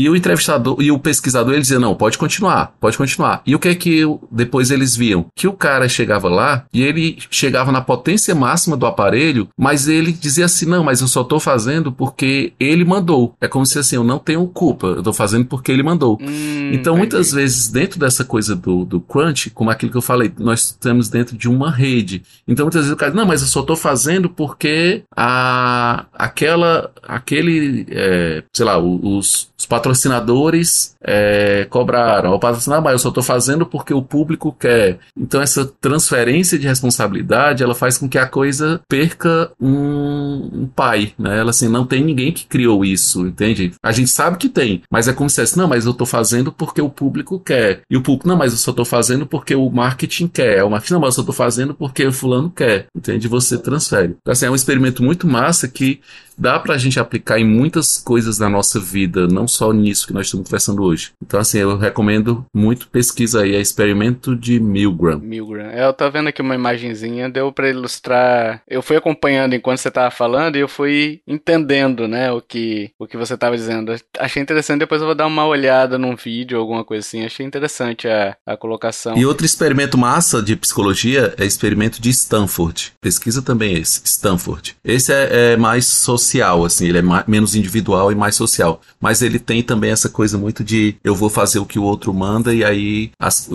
E o entrevistador e o pesquisador ele dizia: não, pode continuar, pode continuar. E o que é que depois eles viam? Que o cara chegava lá e ele chegava na potência máxima do aparelho, mas ele dizia assim: não, mas eu só tô fazendo porque ele mandou. É como se assim, eu não tenho culpa, eu tô fazendo porque ele mandou. Hum, então, muitas vezes, dentro dessa coisa do, do crunch, como aquilo que eu falei, nós estamos dentro de uma rede. Então, muitas vezes o cara, não, mas eu só tô fazendo porque a, aquela, aquele, é, sei lá, os, os patrocinadores é, cobraram. O patrocinador, mas eu só estou fazendo porque o público quer. Então essa transferência de responsabilidade, ela faz com que a coisa perca um, um pai, né? Ela assim, não tem ninguém que criou isso, entende? A gente sabe que tem, mas é como se fosse, não, mas eu estou fazendo porque o público quer. E o público, não, mas eu só estou fazendo porque o marketing quer. O marketing, não, mas eu só estou fazendo porque o fulano quer, entende? Você transfere. Então, assim, é um experimento muito massa que dá pra gente aplicar em muitas coisas da nossa vida, não só nisso que nós estamos conversando hoje. Então, assim, eu recomendo muito pesquisa aí, é experimento de Milgram. Milgram. É, eu tô vendo aqui uma imagenzinha, deu para ilustrar. Eu fui acompanhando enquanto você tava falando e eu fui entendendo, né, o que, o que você tava dizendo. Achei interessante, depois eu vou dar uma olhada num vídeo, alguma coisa assim. Achei interessante a, a colocação. E outro experimento massa de psicologia é experimento de Stanford. Pesquisa também esse, Stanford. Esse é, é mais social social, assim, ele é menos individual e mais social. Mas ele tem também essa coisa muito de eu vou fazer o que o outro manda e aí as,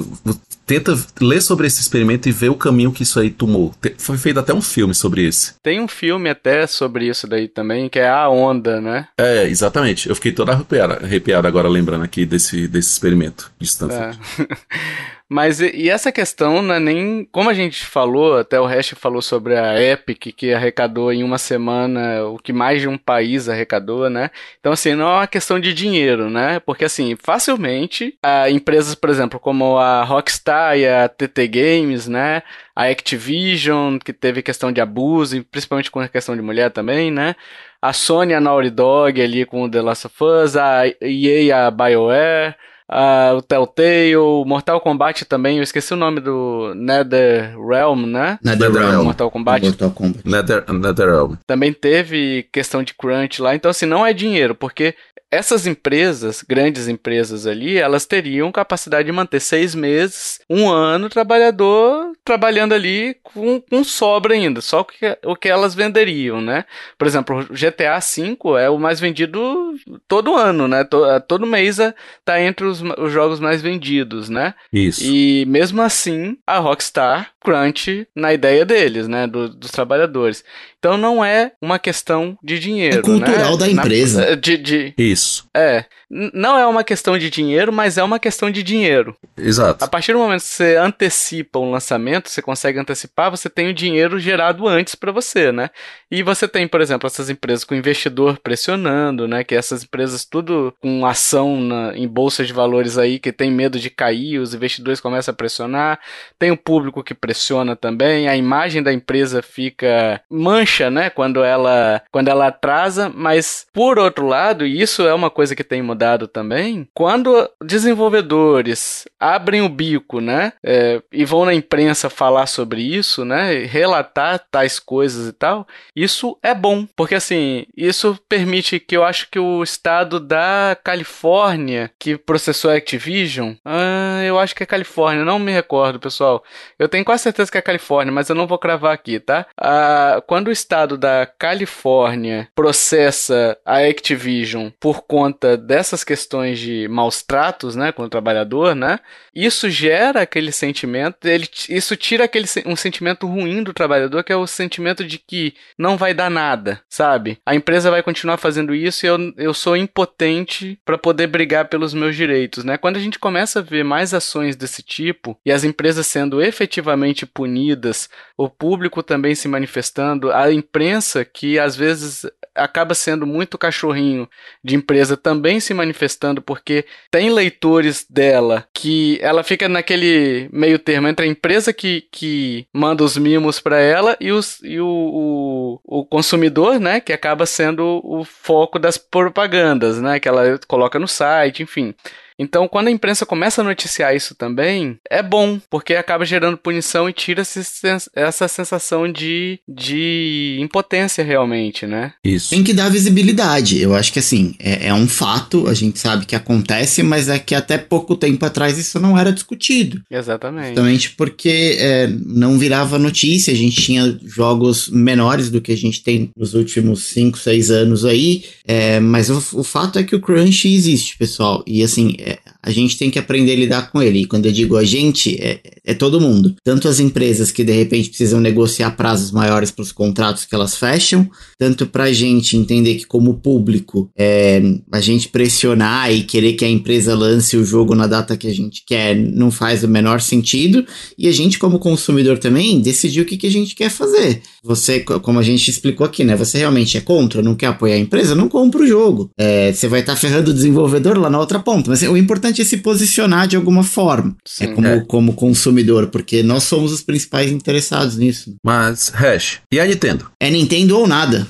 tenta ler sobre esse experimento e ver o caminho que isso aí tomou. Foi feito até um filme sobre esse. Tem um filme até sobre isso daí também, que é A Onda, né? É, exatamente. Eu fiquei toda arrepiado, arrepiado agora lembrando aqui desse, desse experimento de Stanford. É. Mas e, essa questão não é nem. Como a gente falou, até o resto falou sobre a Epic, que arrecadou em uma semana o que mais de um país arrecadou, né? Então, assim, não é uma questão de dinheiro, né? Porque, assim, facilmente, a empresas, por exemplo, como a Rockstar e a TT Games, né? A Activision, que teve questão de abuso, principalmente com a questão de mulher também, né? A Sony, a Naughty Dog ali com o The Last of Us, a EA, a BioWare Uh, o Telltale, Mortal Kombat também, eu esqueci o nome do NetherRealm, né? NetherRealm. Mortal Kombat. Mortal Kombat. Nether, NetherRealm. Também teve questão de crunch lá, então assim, não é dinheiro, porque essas empresas, grandes empresas ali, elas teriam capacidade de manter seis meses, um ano, trabalhador trabalhando ali com, com sobra ainda, só o que, o que elas venderiam, né? Por exemplo, o GTA V é o mais vendido todo ano, né? Todo, todo mês tá entre os, os jogos mais vendidos, né? Isso. E mesmo assim, a Rockstar crunch na ideia deles, né? Do, dos trabalhadores. Então não é uma questão de dinheiro. É cultural né? da empresa. Na, de, de, Isso. É. Não é uma questão de dinheiro, mas é uma questão de dinheiro. Exato. A partir do momento que você antecipa um lançamento, você consegue antecipar, você tem o dinheiro gerado antes para você, né? E você tem, por exemplo, essas empresas com investidor pressionando, né? Que essas empresas tudo com ação na, em bolsa de valores aí que tem medo de cair, os investidores começam a pressionar. Tem o público que pressiona também, a imagem da empresa fica mancha, né? Quando ela quando ela atrasa, mas por outro lado, e isso é uma coisa que tem mudado também, quando desenvolvedores abrem o bico, né? É, e vão na imprensa falar sobre isso, né? Relatar tais coisas e tal, isso é bom, porque assim, isso permite que eu acho que o estado da Califórnia que processou a Activision, ah, eu acho que é Califórnia, não me recordo, pessoal. Eu tenho quase certeza que é Califórnia, mas eu não vou cravar aqui, tá? Ah, quando o estado da Califórnia processa a Activision por conta dessas questões de maus tratos, né, com o trabalhador, né? Isso gera aquele sentimento, ele, isso tira aquele um sentimento ruim do trabalhador, que é o sentimento de que não vai dar nada, sabe? A empresa vai continuar fazendo isso e eu, eu sou impotente para poder brigar pelos meus direitos, né? Quando a gente começa a ver mais ações desse tipo e as empresas sendo efetivamente punidas, o público também se manifestando, a imprensa que às vezes acaba sendo muito cachorrinho de empresa também se manifestando porque tem leitores dela que ela fica naquele meio termo entre a empresa que, que manda os mimos para ela e, os, e o, o, o, consumidor, né, que acaba sendo o foco das propagandas, né, que ela coloca no site, enfim. Então, quando a imprensa começa a noticiar isso também, é bom, porque acaba gerando punição e tira essa sensação de, de impotência realmente, né? Isso. Tem que dar visibilidade. Eu acho que assim, é, é um fato, a gente sabe que acontece, mas é que até pouco tempo atrás isso não era discutido. Exatamente. Justamente porque é, não virava notícia, a gente tinha jogos menores do que a gente tem nos últimos 5, 6 anos aí, é, mas o, o fato é que o crunch existe, pessoal. E assim, é, a gente tem que aprender a lidar com ele. E quando eu digo a gente, é, é todo mundo. Tanto as empresas que de repente precisam negociar prazos maiores para os contratos que elas fecham, tanto para a gente entender que, como público, é, a gente pressionar e querer que a empresa lance o jogo na data que a gente quer não faz o menor sentido. E a gente, como consumidor também, decidir o que, que a gente quer fazer. Você, como a gente explicou aqui, né? Você realmente é contra, não quer apoiar a empresa, não compra o jogo. É, você vai estar tá ferrando o desenvolvedor lá na outra ponta. Mas o importante é se posicionar de alguma forma. É Sim, é como, é. como consumidor, porque nós somos os principais interessados nisso. Mas, Hash, e a Nintendo? É Nintendo ou nada.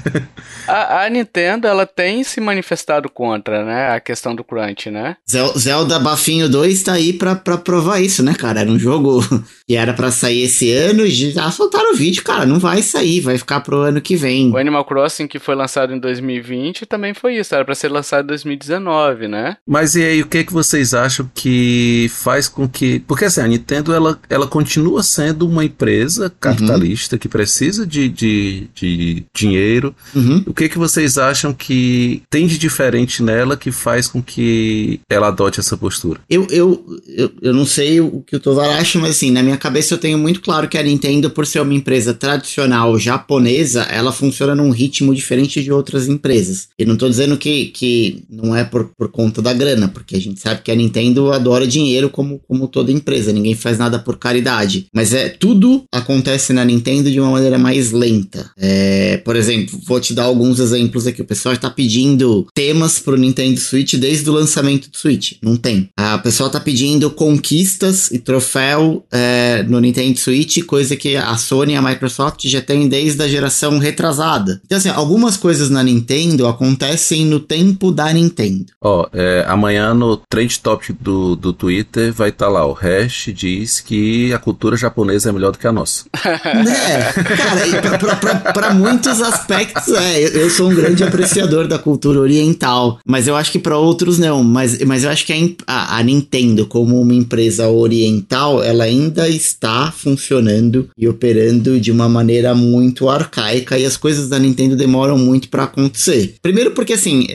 a, a, Nintendo, ela tem se manifestado contra, né? A questão do crunch, né? Zelda Bafinho 2 tá aí pra, pra provar isso, né, cara? Era um jogo que era para sair esse ano e já soltaram o vídeo, cara. Não vai sair, vai ficar pro ano que vem. O Animal Crossing, que foi lançado em 2020, também foi isso. Era pra ser lançado em 2019, né? Mas e aí, o que é que vocês acham que faz com que. Porque assim, a Nintendo ela, ela continua sendo uma empresa capitalista uhum. que precisa de, de, de dinheiro. Uhum. O que é que vocês acham que tem de diferente nela que faz com que ela adote essa postura? Eu, eu, eu, eu não sei o que o Tovar acha, mas assim, na minha cabeça eu tenho muito claro que a Nintendo, por ser uma empresa tradicional japonesa, ela funciona num ritmo diferente de outras empresas. E não tô dizendo que, que não é por, por conta da grana, porque a gente sabe que a Nintendo adora dinheiro como, como toda empresa, ninguém faz nada por caridade. Mas é tudo acontece na Nintendo de uma maneira mais lenta. É, por exemplo, vou te dar alguns exemplos aqui. O pessoal está pedindo temas pro Nintendo Switch desde o lançamento do Switch. Não tem. A pessoa tá pedindo conquistas e troféu é, no Nintendo Switch, coisa que a Sony e a Microsoft já tem desde a geração retrasada. Então, assim, algumas coisas na Nintendo acontecem no tempo da Nintendo. Ó, oh, é, amanhã no Trend Top do, do Twitter vai estar tá lá, o Hash diz que a cultura japonesa é melhor do que a nossa. né? Cara, pra, pra, pra, pra, muitos aspectos, é, eu sou um grande apreciador da cultura oriental, mas eu acho que para outros não. Mas, mas eu acho que a, a, Nintendo, como uma empresa oriental, ela ainda está funcionando e operando de uma maneira muito arcaica e as coisas da Nintendo demoram muito para acontecer. Primeiro porque, assim,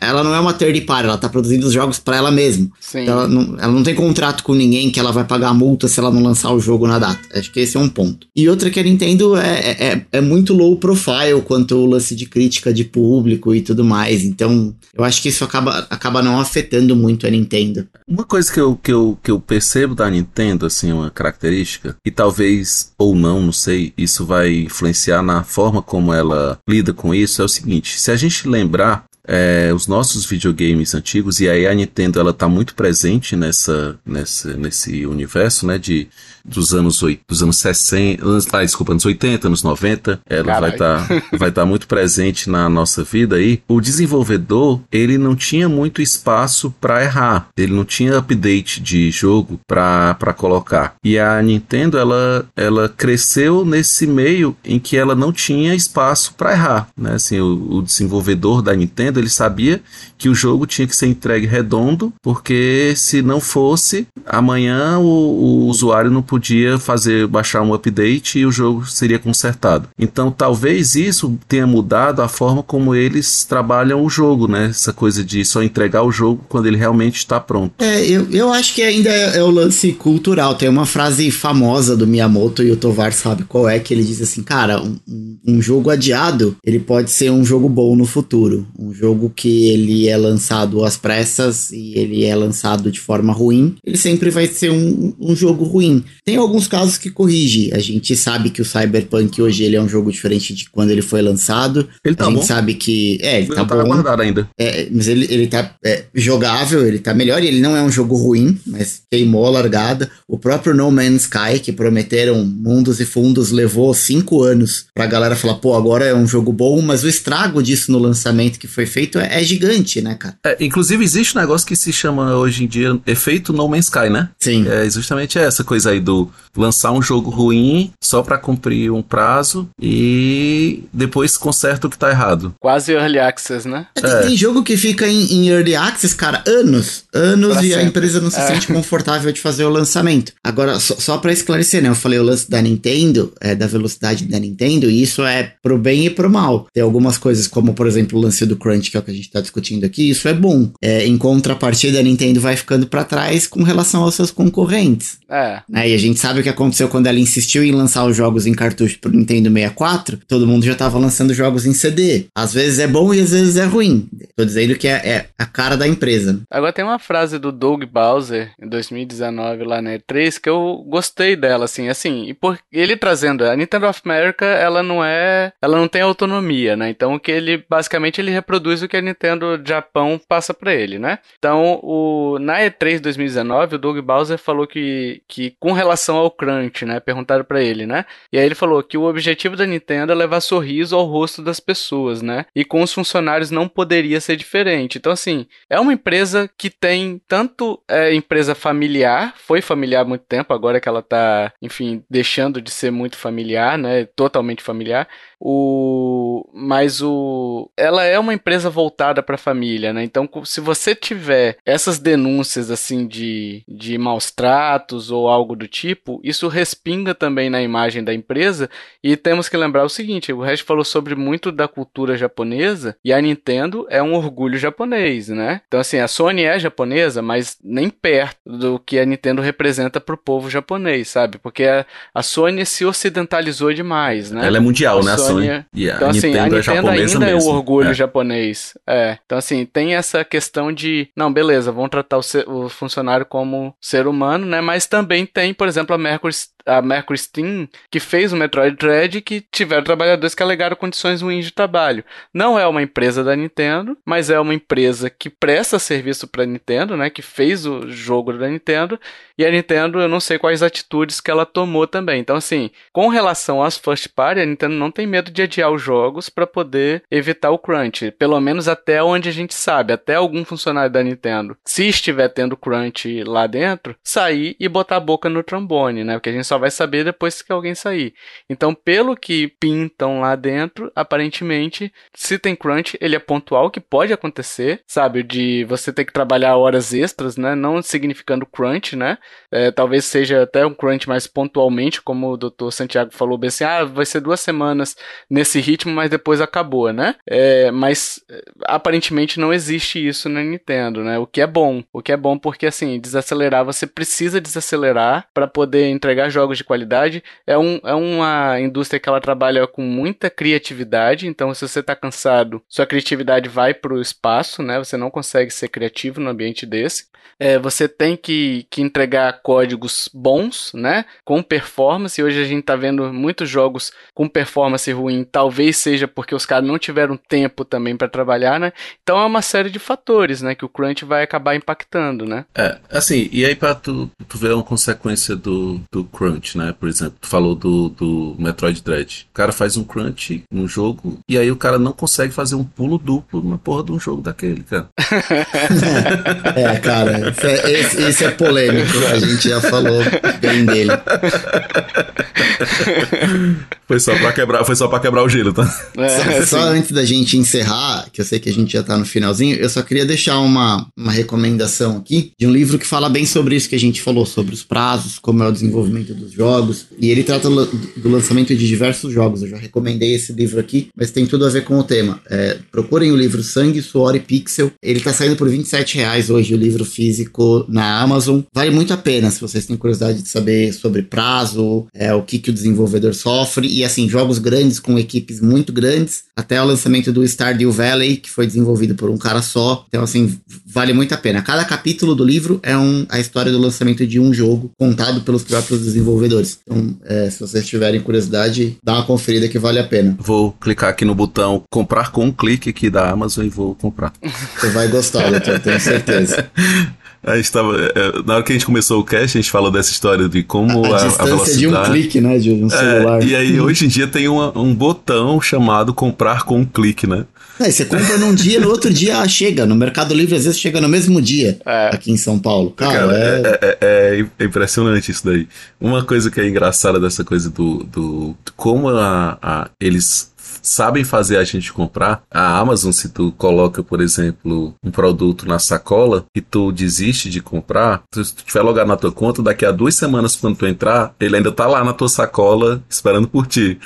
ela não é uma third party, ela tá produzindo os jogos para ela mesma. Então, ela, não, ela não tem contrato com ninguém que ela vai pagar multa se ela não lançar o jogo na data. Acho que esse é um ponto. E outra que a Nintendo é, é, é, é muito low profile quanto o lance de crítica de público e tudo mais. Então, eu acho que isso acaba, acaba não afetando muito a Nintendo. Uma coisa que eu, que, eu, que eu percebo da Nintendo, assim, uma característica, e talvez ou não, não sei, isso vai influenciar na forma como ela lida com isso, é o seguinte: se a gente lembrar é, os nossos videogames antigos, e aí a Nintendo ela tá muito presente nessa, nessa, nesse universo, né, de, dos anos, dos anos 60, anos, ah, desculpa, anos 80, anos 90, ela Carai. vai estar tá, vai tá muito presente na nossa vida aí. O desenvolvedor, ele não tinha muito espaço para errar, ele não tinha update de jogo para colocar. E a Nintendo, ela, ela cresceu nesse meio em que ela não tinha espaço para errar, né, assim, o, o desenvolvedor da Nintendo ele sabia que o jogo tinha que ser entregue redondo, porque se não fosse, amanhã o, o usuário não podia fazer baixar um update e o jogo seria consertado. Então talvez isso tenha mudado a forma como eles trabalham o jogo, né? Essa coisa de só entregar o jogo quando ele realmente está pronto. É, eu, eu acho que ainda é, é o lance cultural. Tem uma frase famosa do Miyamoto e o Tovar sabe qual é, que ele diz assim, cara, um, um jogo adiado, ele pode ser um jogo bom no futuro. Um jogo que ele é lançado às pressas e ele é lançado de forma ruim, ele sempre vai ser um, um jogo ruim. Tem alguns casos que corrige. A gente sabe que o Cyberpunk hoje ele é um jogo diferente de quando ele foi lançado. Ele tá a gente bom. sabe que. É, ele, ele tá, tá bom. ainda. É, mas ele, ele tá é, jogável, ele tá melhor. Ele não é um jogo ruim, mas queimou a largada. O próprio No Man's Sky, que prometeram mundos e fundos, levou cinco anos pra galera falar, pô, agora é um jogo bom, mas o estrago disso no lançamento que foi feito é, é gigante, né, cara? É, inclusive, existe um negócio que se chama hoje em dia efeito No Man's Sky, né? Sim. É justamente essa coisa aí do lançar um jogo ruim só para cumprir um prazo e depois conserta o que tá errado. Quase early access, né? É, tem, é. tem, jogo que fica em, em, early access, cara, anos. Anos pra e sempre. a empresa não se é. sente confortável de fazer o lançamento. Agora, só, só para esclarecer, né? Eu falei o lance da Nintendo, é, da velocidade da Nintendo, e isso é pro bem e pro mal. Tem algumas coisas, como por exemplo o lance do Crunch, que é o que a gente tá discutindo aqui, isso é bom. É, em contrapartida, a Nintendo vai ficando para trás com relação aos seus concorrentes. É. Né? E a gente sabe o que aconteceu quando ela insistiu em lançar os jogos em cartucho pro Nintendo 64. Todo mundo já tava lançando jogos em CD. Às vezes é bom e às vezes é ruim. Tô dizendo que é, é a cara da empresa. Agora tem uma frase do Doug Bowser em 2019 lá na E3 que eu gostei dela, assim, assim, e por ele trazendo a Nintendo of America, ela não é, ela não tem autonomia, né? Então o que ele basicamente ele reproduz o que a Nintendo Japão passa para ele, né? Então, o na E3 2019, o Doug Bowser falou que que com relação relação ao crunch, né? Perguntaram para ele, né? E aí ele falou que o objetivo da Nintendo é levar sorriso ao rosto das pessoas, né? E com os funcionários não poderia ser diferente. Então, assim, é uma empresa que tem tanto é, empresa familiar, foi familiar há muito tempo, agora que ela tá, enfim, deixando de ser muito familiar, né? Totalmente familiar. O mas o ela é uma empresa voltada para a família, né? Então, se você tiver essas denúncias assim de, de maus tratos ou algo do tipo, isso respinga também na imagem da empresa e temos que lembrar o seguinte, o resto falou sobre muito da cultura japonesa e a Nintendo é um orgulho japonês, né? Então assim, a Sony é japonesa, mas nem perto do que a Nintendo representa para o povo japonês, sabe? Porque a, a Sony se ocidentalizou demais, né? Ela é mundial, a né? Sony Sony. Yeah, então, assim, Nintendo a Nintendo é ainda mesmo. é o orgulho é. japonês. É. Então, assim, tem essa questão de, não, beleza, vamos tratar o, ser, o funcionário como ser humano, né? Mas também tem, por exemplo, a Mercury a Mercury Steam, que fez o Metroid Dread, que tiveram trabalhadores que alegaram condições ruins de trabalho. Não é uma empresa da Nintendo, mas é uma empresa que presta serviço para a Nintendo, né, que fez o jogo da Nintendo, e a Nintendo, eu não sei quais atitudes que ela tomou também. Então, assim, com relação às first party, a Nintendo não tem medo de adiar os jogos para poder evitar o crunch, pelo menos até onde a gente sabe, até algum funcionário da Nintendo, se estiver tendo crunch lá dentro, sair e botar a boca no trombone, né? Porque a gente só vai saber depois que alguém sair. Então, pelo que pintam lá dentro, aparentemente, se tem crunch, ele é pontual, que pode acontecer, sabe? De você ter que trabalhar horas extras, né? Não significando crunch, né? É, talvez seja até um crunch mais pontualmente, como o Dr. Santiago falou bem assim, ah, vai ser duas semanas nesse ritmo, mas depois acabou, né? É, mas é, aparentemente não existe isso na Nintendo, né? O que é bom. O que é bom porque, assim, desacelerar, você precisa desacelerar para poder entregar jogos de qualidade. É, um, é uma indústria que ela trabalha com muita criatividade, então se você está cansado, sua criatividade vai para o espaço, né? Você não consegue ser criativo no ambiente desse. É, você tem que, que entregar códigos bons, né? Com performance. Hoje a gente está vendo muitos jogos com performance ruim. Talvez seja porque os caras não tiveram tempo também para trabalhar, né? Então é uma série de fatores, né? Que o crunch vai acabar impactando, né? É, assim, e aí para tu, tu ver uma consequência do, do crunch, né? Por exemplo, tu falou do, do Metroid Dread. O cara faz um crunch no jogo e aí o cara não consegue fazer um pulo duplo na porra de um jogo daquele, cara. é, cara, esse é, esse, esse é polêmico, a gente já falou bem dele. Foi só pra quebrar, foi só pra quebrar o gelo, tá? É, só, só antes da gente encerrar, que eu sei que a gente já tá no finalzinho, eu só queria deixar uma, uma recomendação aqui de um livro que fala bem sobre isso que a gente falou, sobre os prazos, como é o desenvolvimento dos jogos. E ele trata do lançamento de diversos jogos. Eu já recomendei esse livro aqui, mas tem tudo a ver com o tema. É, procurem o livro Sangue, Suor e Pixel. Ele tá saindo por 27 reais hoje, o livro físico na Amazon. Vale muito a pena se vocês têm curiosidade de saber sobre prazo, é, o que, que o desenvolvedor sofre e assim, jogos grandes com equipes muito grandes, até o lançamento do Stardew Valley, que foi desenvolvido por um cara só. Então, assim, vale muito a pena. Cada capítulo do livro é um, a história do lançamento de um jogo contado pelos próprios desenvolvedores. Então, é, se vocês tiverem curiosidade, dá uma conferida que vale a pena. Vou clicar aqui no botão comprar com um clique aqui da Amazon e vou comprar. Você vai gostar, doutor, tenho certeza. A gente tava, é, na hora que a gente começou o cast, a gente falou dessa história de como a, a, a velocidade... de um clique, né, de um celular. É, e aí, hoje em dia, tem uma, um botão chamado comprar com um clique, né? É, você compra num dia, no outro dia chega. No Mercado Livre, às vezes, chega no mesmo dia é. aqui em São Paulo. Cara, Cara é... É, é... é... impressionante isso daí. Uma coisa que é engraçada dessa coisa do. do como a, a, eles sabem fazer a gente comprar. A Amazon, se tu coloca, por exemplo, um produto na sacola e tu desiste de comprar, se tu tiver logado na tua conta, daqui a duas semanas, quando tu entrar, ele ainda tá lá na tua sacola esperando por ti.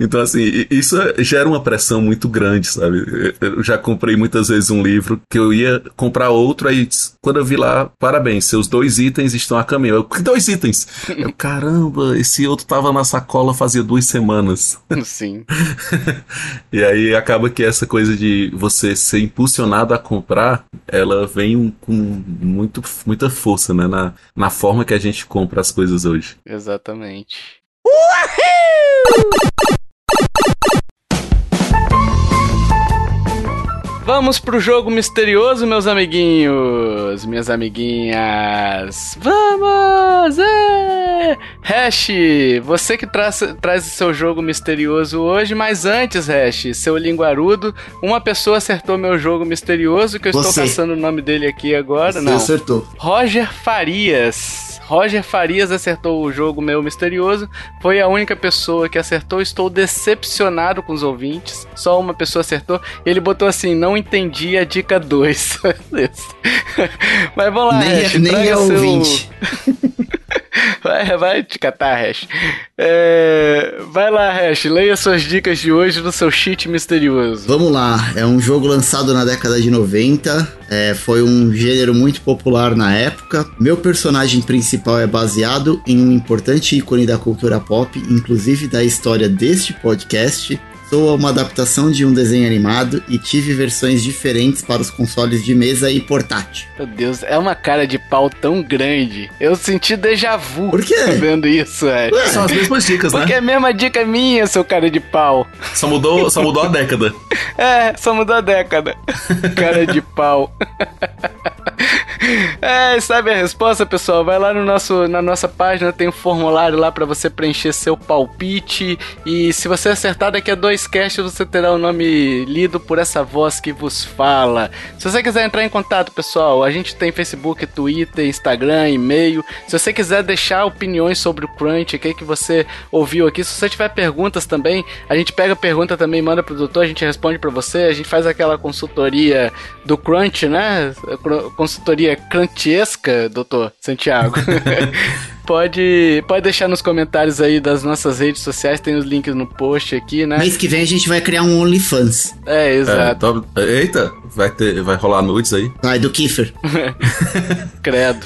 Então, assim, isso gera uma pressão muito grande, sabe? Eu já comprei muitas vezes um livro que eu ia comprar outro, aí quando eu vi lá, parabéns, seus dois itens estão a caminho. Eu, que dois itens? Eu, caramba, esse outro tava na sacola fazia duas semanas. Sim. e aí acaba que essa coisa de você ser impulsionado a comprar, ela vem com muito, muita força, né? Na, na forma que a gente compra as coisas hoje. Exatamente. Uhul! Vamos pro jogo misterioso, meus amiguinhos. minhas amiguinhas. Vamos! É! Hash, você que traz, traz o seu jogo misterioso hoje, mas antes, Hash, seu linguarudo, uma pessoa acertou meu jogo misterioso, que eu você. estou caçando o nome dele aqui agora. Você Não. acertou. Roger Farias. Roger Farias acertou o jogo meu misterioso. Foi a única pessoa que acertou. Estou decepcionado com os ouvintes. Só uma pessoa acertou. Ele botou assim: não entendi a dica 2. Mas vamos lá, nem, Hash, é, nem é seu... ouvinte. Vai, vai te catar, Hash. É... Vai lá, Hash, leia suas dicas de hoje no seu cheat misterioso. Vamos lá, é um jogo lançado na década de 90, é, foi um gênero muito popular na época. Meu personagem principal é baseado em um importante ícone da cultura pop, inclusive da história deste podcast. Sou uma adaptação de um desenho animado e tive versões diferentes para os consoles de mesa e portátil. Meu Deus, é uma cara de pau tão grande. Eu senti déjà vu Por quê? vendo isso, é. São as mesmas dicas, né? Porque é a mesma dica minha, seu cara de pau. Só mudou, só mudou a década. é, só mudou a década. cara de pau. É, sabe a resposta, pessoal? Vai lá no nosso, na nossa página, tem um formulário lá para você preencher seu palpite. E se você acertar daqui a dois casts, você terá o nome lido por essa voz que vos fala. Se você quiser entrar em contato, pessoal, a gente tem Facebook, Twitter, Instagram, e-mail. Se você quiser deixar opiniões sobre o Crunch, o que, que você ouviu aqui, se você tiver perguntas também, a gente pega a pergunta também, manda pro doutor, a gente responde para você. A gente faz aquela consultoria do Crunch, né? Consultoria crantesca, doutor Santiago. pode, pode deixar nos comentários aí das nossas redes sociais, tem os links no post aqui, né? Mês que vem a gente vai criar um OnlyFans. É, exato. É, eita, vai, ter, vai rolar nudes aí? Vai, do Kiefer. Credo.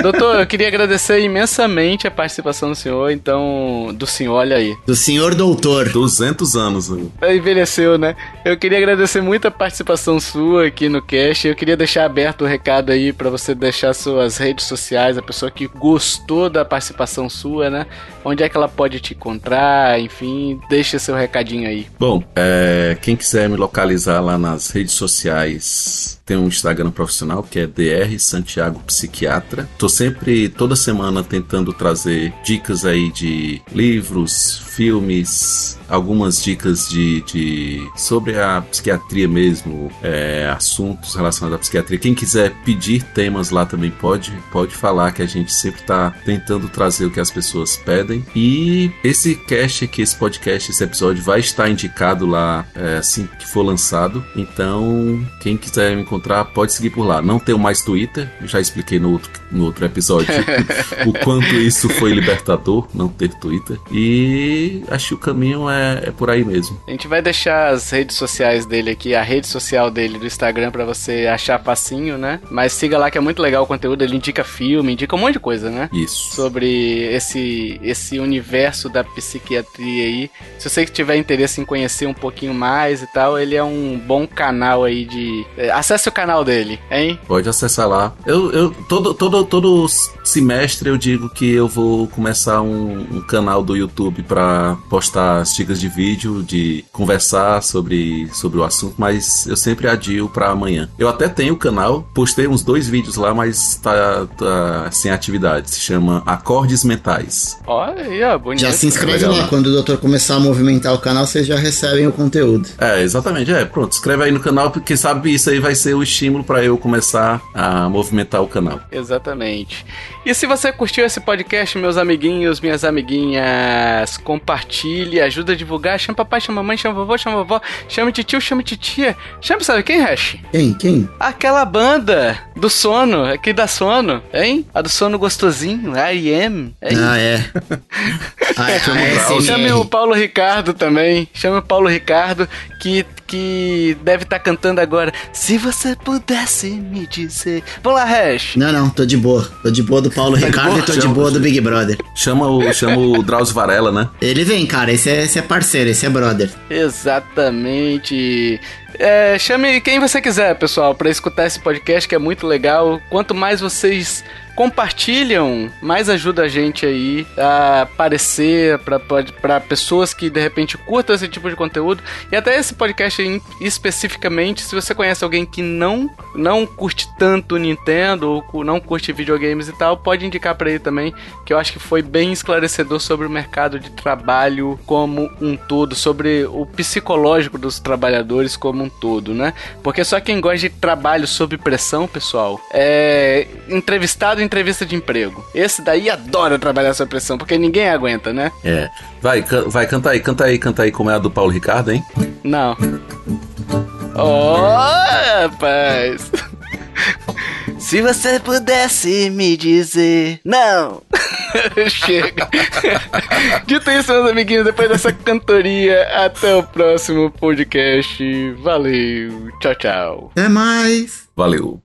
Doutor, eu queria agradecer imensamente a participação do senhor, então, do senhor, olha aí. Do senhor doutor. 200 anos. Né? Envelheceu, né? Eu queria agradecer muito a participação sua aqui no cast, eu queria deixar aberto o recado aí para você deixar suas redes sociais, a pessoa que gostou toda a participação sua, né? Onde é que ela pode te encontrar? Enfim, deixa seu recadinho aí. Bom, é, quem quiser me localizar lá nas redes sociais, tem um Instagram profissional que é DR Santiago Psiquiatra. Tô sempre, toda semana, tentando trazer dicas aí de livros, filmes, algumas dicas de, de sobre a psiquiatria mesmo, é, assuntos relacionados à psiquiatria. Quem quiser pedir temas lá também pode, pode falar que a gente sempre está tentando trazer o que as pessoas pedem. E esse cast aqui, esse podcast, esse episódio vai estar indicado lá é, assim que for lançado. Então, quem quiser me encontrar, pode seguir por lá. Não tenho mais Twitter, já expliquei no outro, no outro episódio o quanto isso foi libertador, não ter Twitter. E acho que o caminho é é, por aí mesmo. A gente vai deixar as redes sociais dele aqui, a rede social dele do Instagram para você achar facinho, né? Mas siga lá que é muito legal o conteúdo, ele indica filme, indica um monte de coisa, né? Isso. Sobre esse, esse universo da psiquiatria aí. Se você tiver interesse em conhecer um pouquinho mais e tal, ele é um bom canal aí de... É, acesse o canal dele, hein? Pode acessar lá. Eu, eu todo, todo, todo semestre eu digo que eu vou começar um, um canal do YouTube para postar as dicas de vídeo, de conversar sobre, sobre o assunto, mas eu sempre adio para amanhã. Eu até tenho o canal, postei uns dois vídeos lá, mas tá, tá sem atividade. Se chama Acordes Mentais. Olha, bonito. Já se inscreve lá. Quando o doutor começar a movimentar o canal, vocês já recebem o conteúdo. É, exatamente. É, pronto. Inscreve aí no canal, porque sabe isso aí vai ser o estímulo para eu começar a movimentar o canal. Exatamente. E se você curtiu esse podcast, meus amiguinhos, minhas amiguinhas, compartilhe, ajuda a divulgar. Chama papai, chama mamãe, chama vovô, chama vovó, chama tio, chama titia. Chama, sabe quem, Hash? Quem? Quem? Aquela banda do sono, aqui da sono, hein? A do sono gostosinho, R.E.M. Ah, é. ah, é. Chame o Paulo Ricardo também. Chame o Paulo Ricardo, que, que deve estar tá cantando agora. Se você pudesse me dizer. Vamos lá, Hash. Não, não, tô de boa. Tô de boa do Paulo tá Ricardo e tô de boa do Big Brother. Chama o, chama o Drauzio Varela, né? Ele vem, cara. Esse é, esse é parceiro, esse é brother. Exatamente. É, chame quem você quiser, pessoal, para escutar esse podcast que é muito legal. Quanto mais vocês compartilham, mais ajuda a gente aí a aparecer para pessoas que de repente curtam esse tipo de conteúdo. E até esse podcast especificamente, se você conhece alguém que não, não curte tanto Nintendo ou não curte videogames e tal, pode indicar para ele também, que eu acho que foi bem esclarecedor sobre o mercado de trabalho como um todo, sobre o psicológico dos trabalhadores como um todo, né? Porque só quem gosta de trabalho sob pressão, pessoal, é entrevistado em entrevista de emprego. Esse daí adora trabalhar sob pressão, porque ninguém aguenta, né? É. Vai, can, vai, canta aí, canta aí, canta aí como é a do Paulo Ricardo, hein? Não. Oh, rapaz. Se você pudesse me dizer não. Chega. Dito isso, meus amiguinhos, depois dessa cantoria, até o próximo podcast. Valeu. Tchau, tchau. Até mais. Valeu.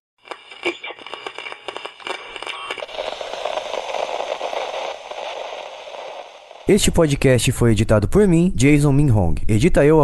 Este podcast foi editado por mim, Jason Minhong. Edita eu.